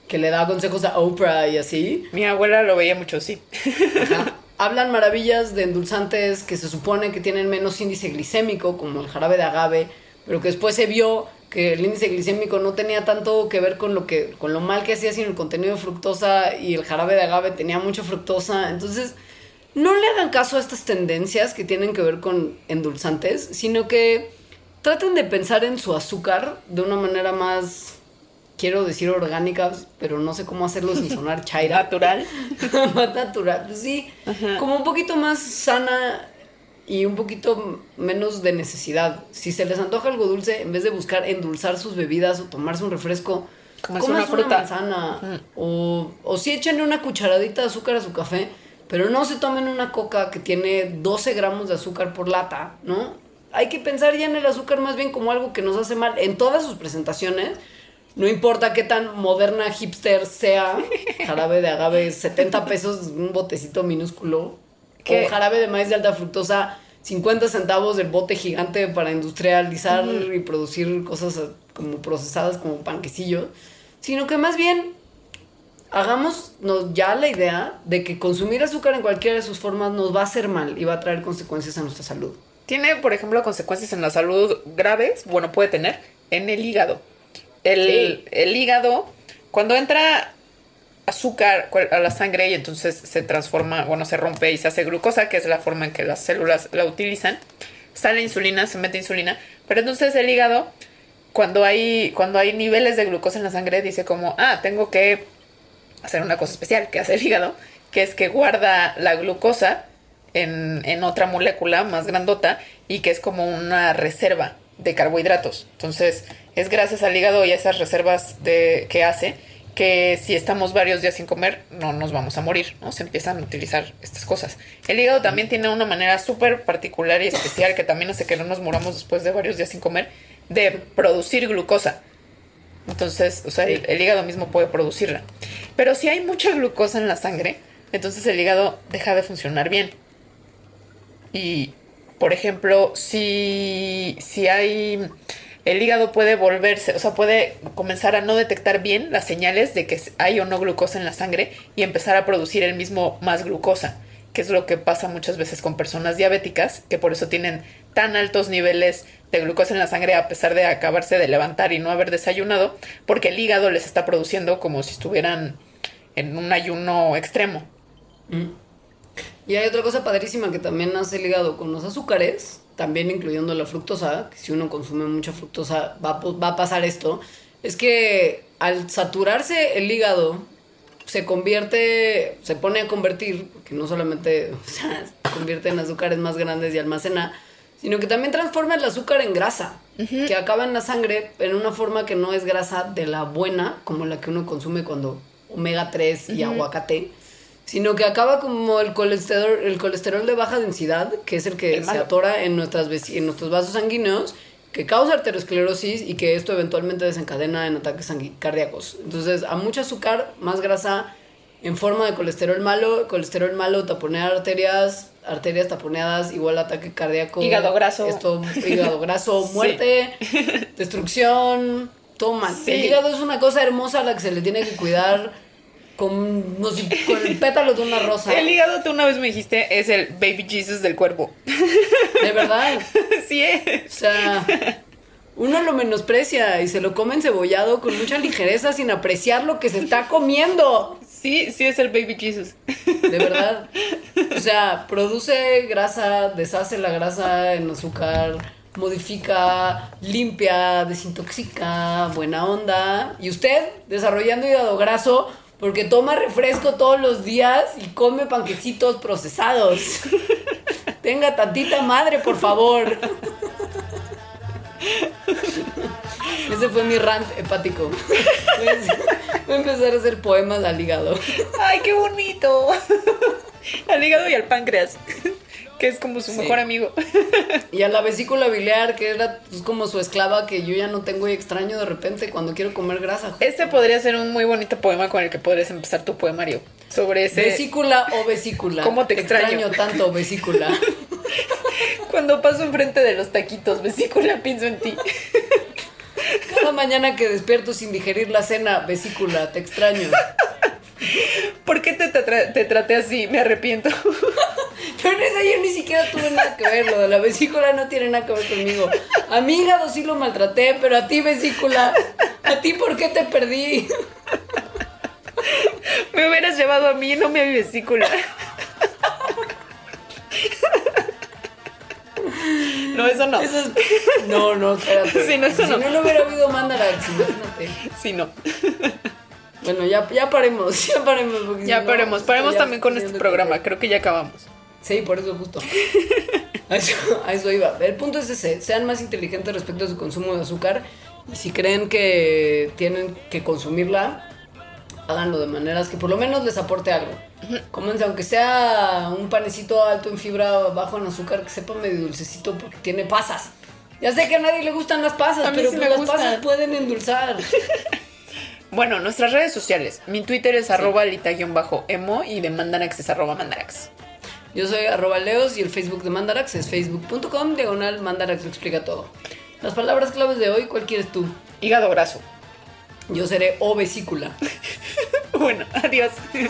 Que le da consejos a Oprah y así, Mi abuela lo veía mucho, sí. hablan maravillas de endulzantes que se supone que tienen menos índice glicémico, como el jarabe de agave, pero que después se vio que el índice glicémico no tenía tanto que ver con lo que con lo mal que hacía sino el contenido de fructosa y el jarabe de agave tenía mucha fructosa, entonces no le hagan caso a estas tendencias que tienen que ver con endulzantes, sino que traten de pensar en su azúcar de una manera más quiero decir orgánica, pero no sé cómo hacerlo sin sonar chaira. Natural. más natural, pues sí. Como un poquito más sana y un poquito menos de necesidad. Si se les antoja algo dulce, en vez de buscar endulzar sus bebidas o tomarse un refresco, comas una fruta. manzana. O, o sí échenle una cucharadita de azúcar a su café, pero no se tomen una coca que tiene 12 gramos de azúcar por lata, ¿no? Hay que pensar ya en el azúcar más bien como algo que nos hace mal en todas sus presentaciones. No importa qué tan moderna hipster sea, jarabe de agave, 70 pesos, un botecito minúsculo. ¿Qué? O jarabe de maíz de alta fructosa, 50 centavos del bote gigante para industrializar y producir cosas eh, como procesadas como panquecillos. Sino que más bien hagámonos ya la idea de que consumir azúcar en cualquiera de sus formas nos va a hacer mal y va a traer consecuencias a nuestra salud. Tiene, por ejemplo, consecuencias en la salud graves, bueno, puede tener, en el hígado. El, Sí. el hígado, cuando entra azúcar a la sangre y entonces se transforma, bueno, se rompe y se hace glucosa, que es la forma en que las células la utilizan, sale insulina, se mete insulina, pero entonces el hígado, cuando hay, cuando hay niveles de glucosa en la sangre, dice como, ah, tengo que hacer una cosa especial que hace el hígado, que es que guarda la glucosa en, en otra molécula más grandota y que es como una reserva de carbohidratos. Entonces, es gracias al hígado y a esas reservas de, que hace que si estamos varios días sin comer, no nos vamos a morir, ¿no? Se empiezan a utilizar estas cosas. El hígado también tiene una manera súper particular y especial que también hace que no nos muramos después de varios días sin comer, de producir glucosa. Entonces, o sea, el, el hígado mismo puede producirla. Pero si hay mucha glucosa en la sangre, entonces el hígado deja de funcionar bien. Y, por ejemplo, si, si hay... El hígado puede volverse, o sea, puede comenzar a no detectar bien las señales de que hay o no glucosa en la sangre y empezar a producir el mismo más glucosa, que es lo que pasa muchas veces con personas diabéticas, que por eso tienen tan altos niveles de glucosa en la sangre a pesar de acabarse de levantar y no haber desayunado, porque el hígado les está produciendo como si estuvieran en un ayuno extremo. Y hay otra cosa padrísima que también hace el hígado con los azúcares, también incluyendo la fructosa, que si uno consume mucha fructosa va, va a pasar esto, es que al saturarse el hígado se convierte, se pone a convertir, porque no solamente o sea, se convierte en azúcares más grandes y almacena, sino que también transforma el azúcar en grasa, que acaba en la sangre en una forma que no es grasa de la buena, como la que uno consume cuando omega 3 y aguacate, sino que acaba como el colesterol, el colesterol de baja densidad, que es el que El se atora en, nuestras, en nuestros vasos sanguíneos, que causa arteriosclerosis y que esto eventualmente desencadena en ataques cardíacos. Entonces, a mucho azúcar, más grasa en forma de colesterol malo, colesterol malo taponea arterias, arterias taponeadas igual ataque cardíaco. Hígado graso. Esto, hígado graso, Sí. muerte, destrucción, todo mal. Sí. El hígado es una cosa hermosa a la que se le tiene que cuidar con, no sé, con el pétalo de una rosa. El hígado, tú una vez me dijiste, es el baby Jesus del cuerpo. De verdad. sí es. O sea, uno lo menosprecia y se lo come encebollado con mucha ligereza sin apreciar lo que se está comiendo. Sí, sí es el baby Jesus. De verdad. O sea, produce grasa, deshace la grasa en azúcar, modifica, limpia, desintoxica, buena onda. Y usted, desarrollando hígado graso, porque toma refresco todos los días y come panquecitos procesados. Tenga tantita madre, por favor. Ese fue mi rant hepático. Voy a empezar a hacer poemas al hígado. ¡Ay, qué bonito! Al hígado y al páncreas, que es como su Sí. mejor amigo. Y a la vesícula biliar, que era pues, como su esclava que yo ya no tengo y extraño de repente cuando quiero comer grasa. Este podría ser un muy bonito poema con el que podrías empezar tu poemario. Sobre ese. Vesícula o vesícula. ¿Cómo te extraño? tanto, vesícula. Cuando paso enfrente de los taquitos, vesícula, pienso en ti. Cada mañana que despierto sin digerir la cena, vesícula, te extraño. ¿Por qué te, tra- te traté así? Me arrepiento. Yo ni siquiera tuve nada que ver, lo de la vesícula no tiene nada que ver conmigo. A mi hígado sí lo maltraté, pero a ti vesícula, ¿a ti por qué te perdí? Me hubieras llevado a mí, no me a mi vesícula. No, eso no. Eso es- No, no, espérate. Sí, no, eso si no. no, no hubiera habido imagínate. Sí, no. Bueno, ya, ya paremos, ya paremos. Ya si no, paremos, paremos ya también con este programa. que- Creo que ya acabamos. Sí, por eso justo. A eso, a eso iba. El punto es ese, sean más inteligentes respecto a su consumo de azúcar y si creen que tienen que consumirla, háganlo de maneras que por lo menos les aporte algo. Cómense, aunque sea un panecito alto en fibra, bajo en azúcar, que sepa medio dulcecito porque tiene pasas. Ya sé que a nadie le gustan las pasas, pero sí pues las gustan. pasas pueden endulzar. Bueno, nuestras redes sociales. Mi Twitter es arroba lita-emo y de Mandarax es arroba mandarax. Yo soy arroba leos y el Facebook de Mandarax es facebook.com, diagonal Mandarax lo explica todo. Las palabras claves de hoy, ¿cuál quieres tú? Hígado graso. Yo seré o vesícula. Bueno, adiós.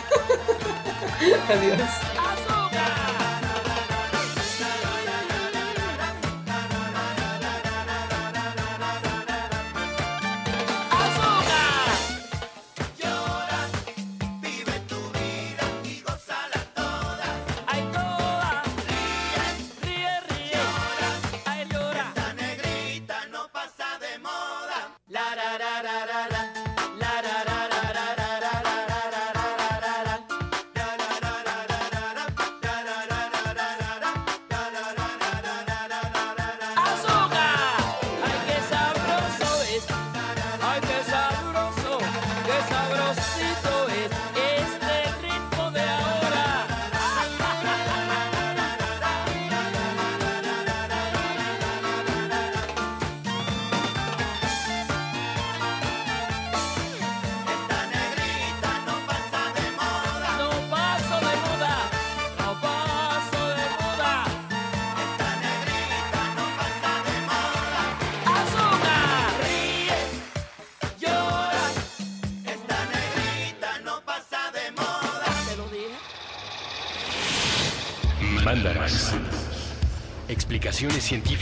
Adiós.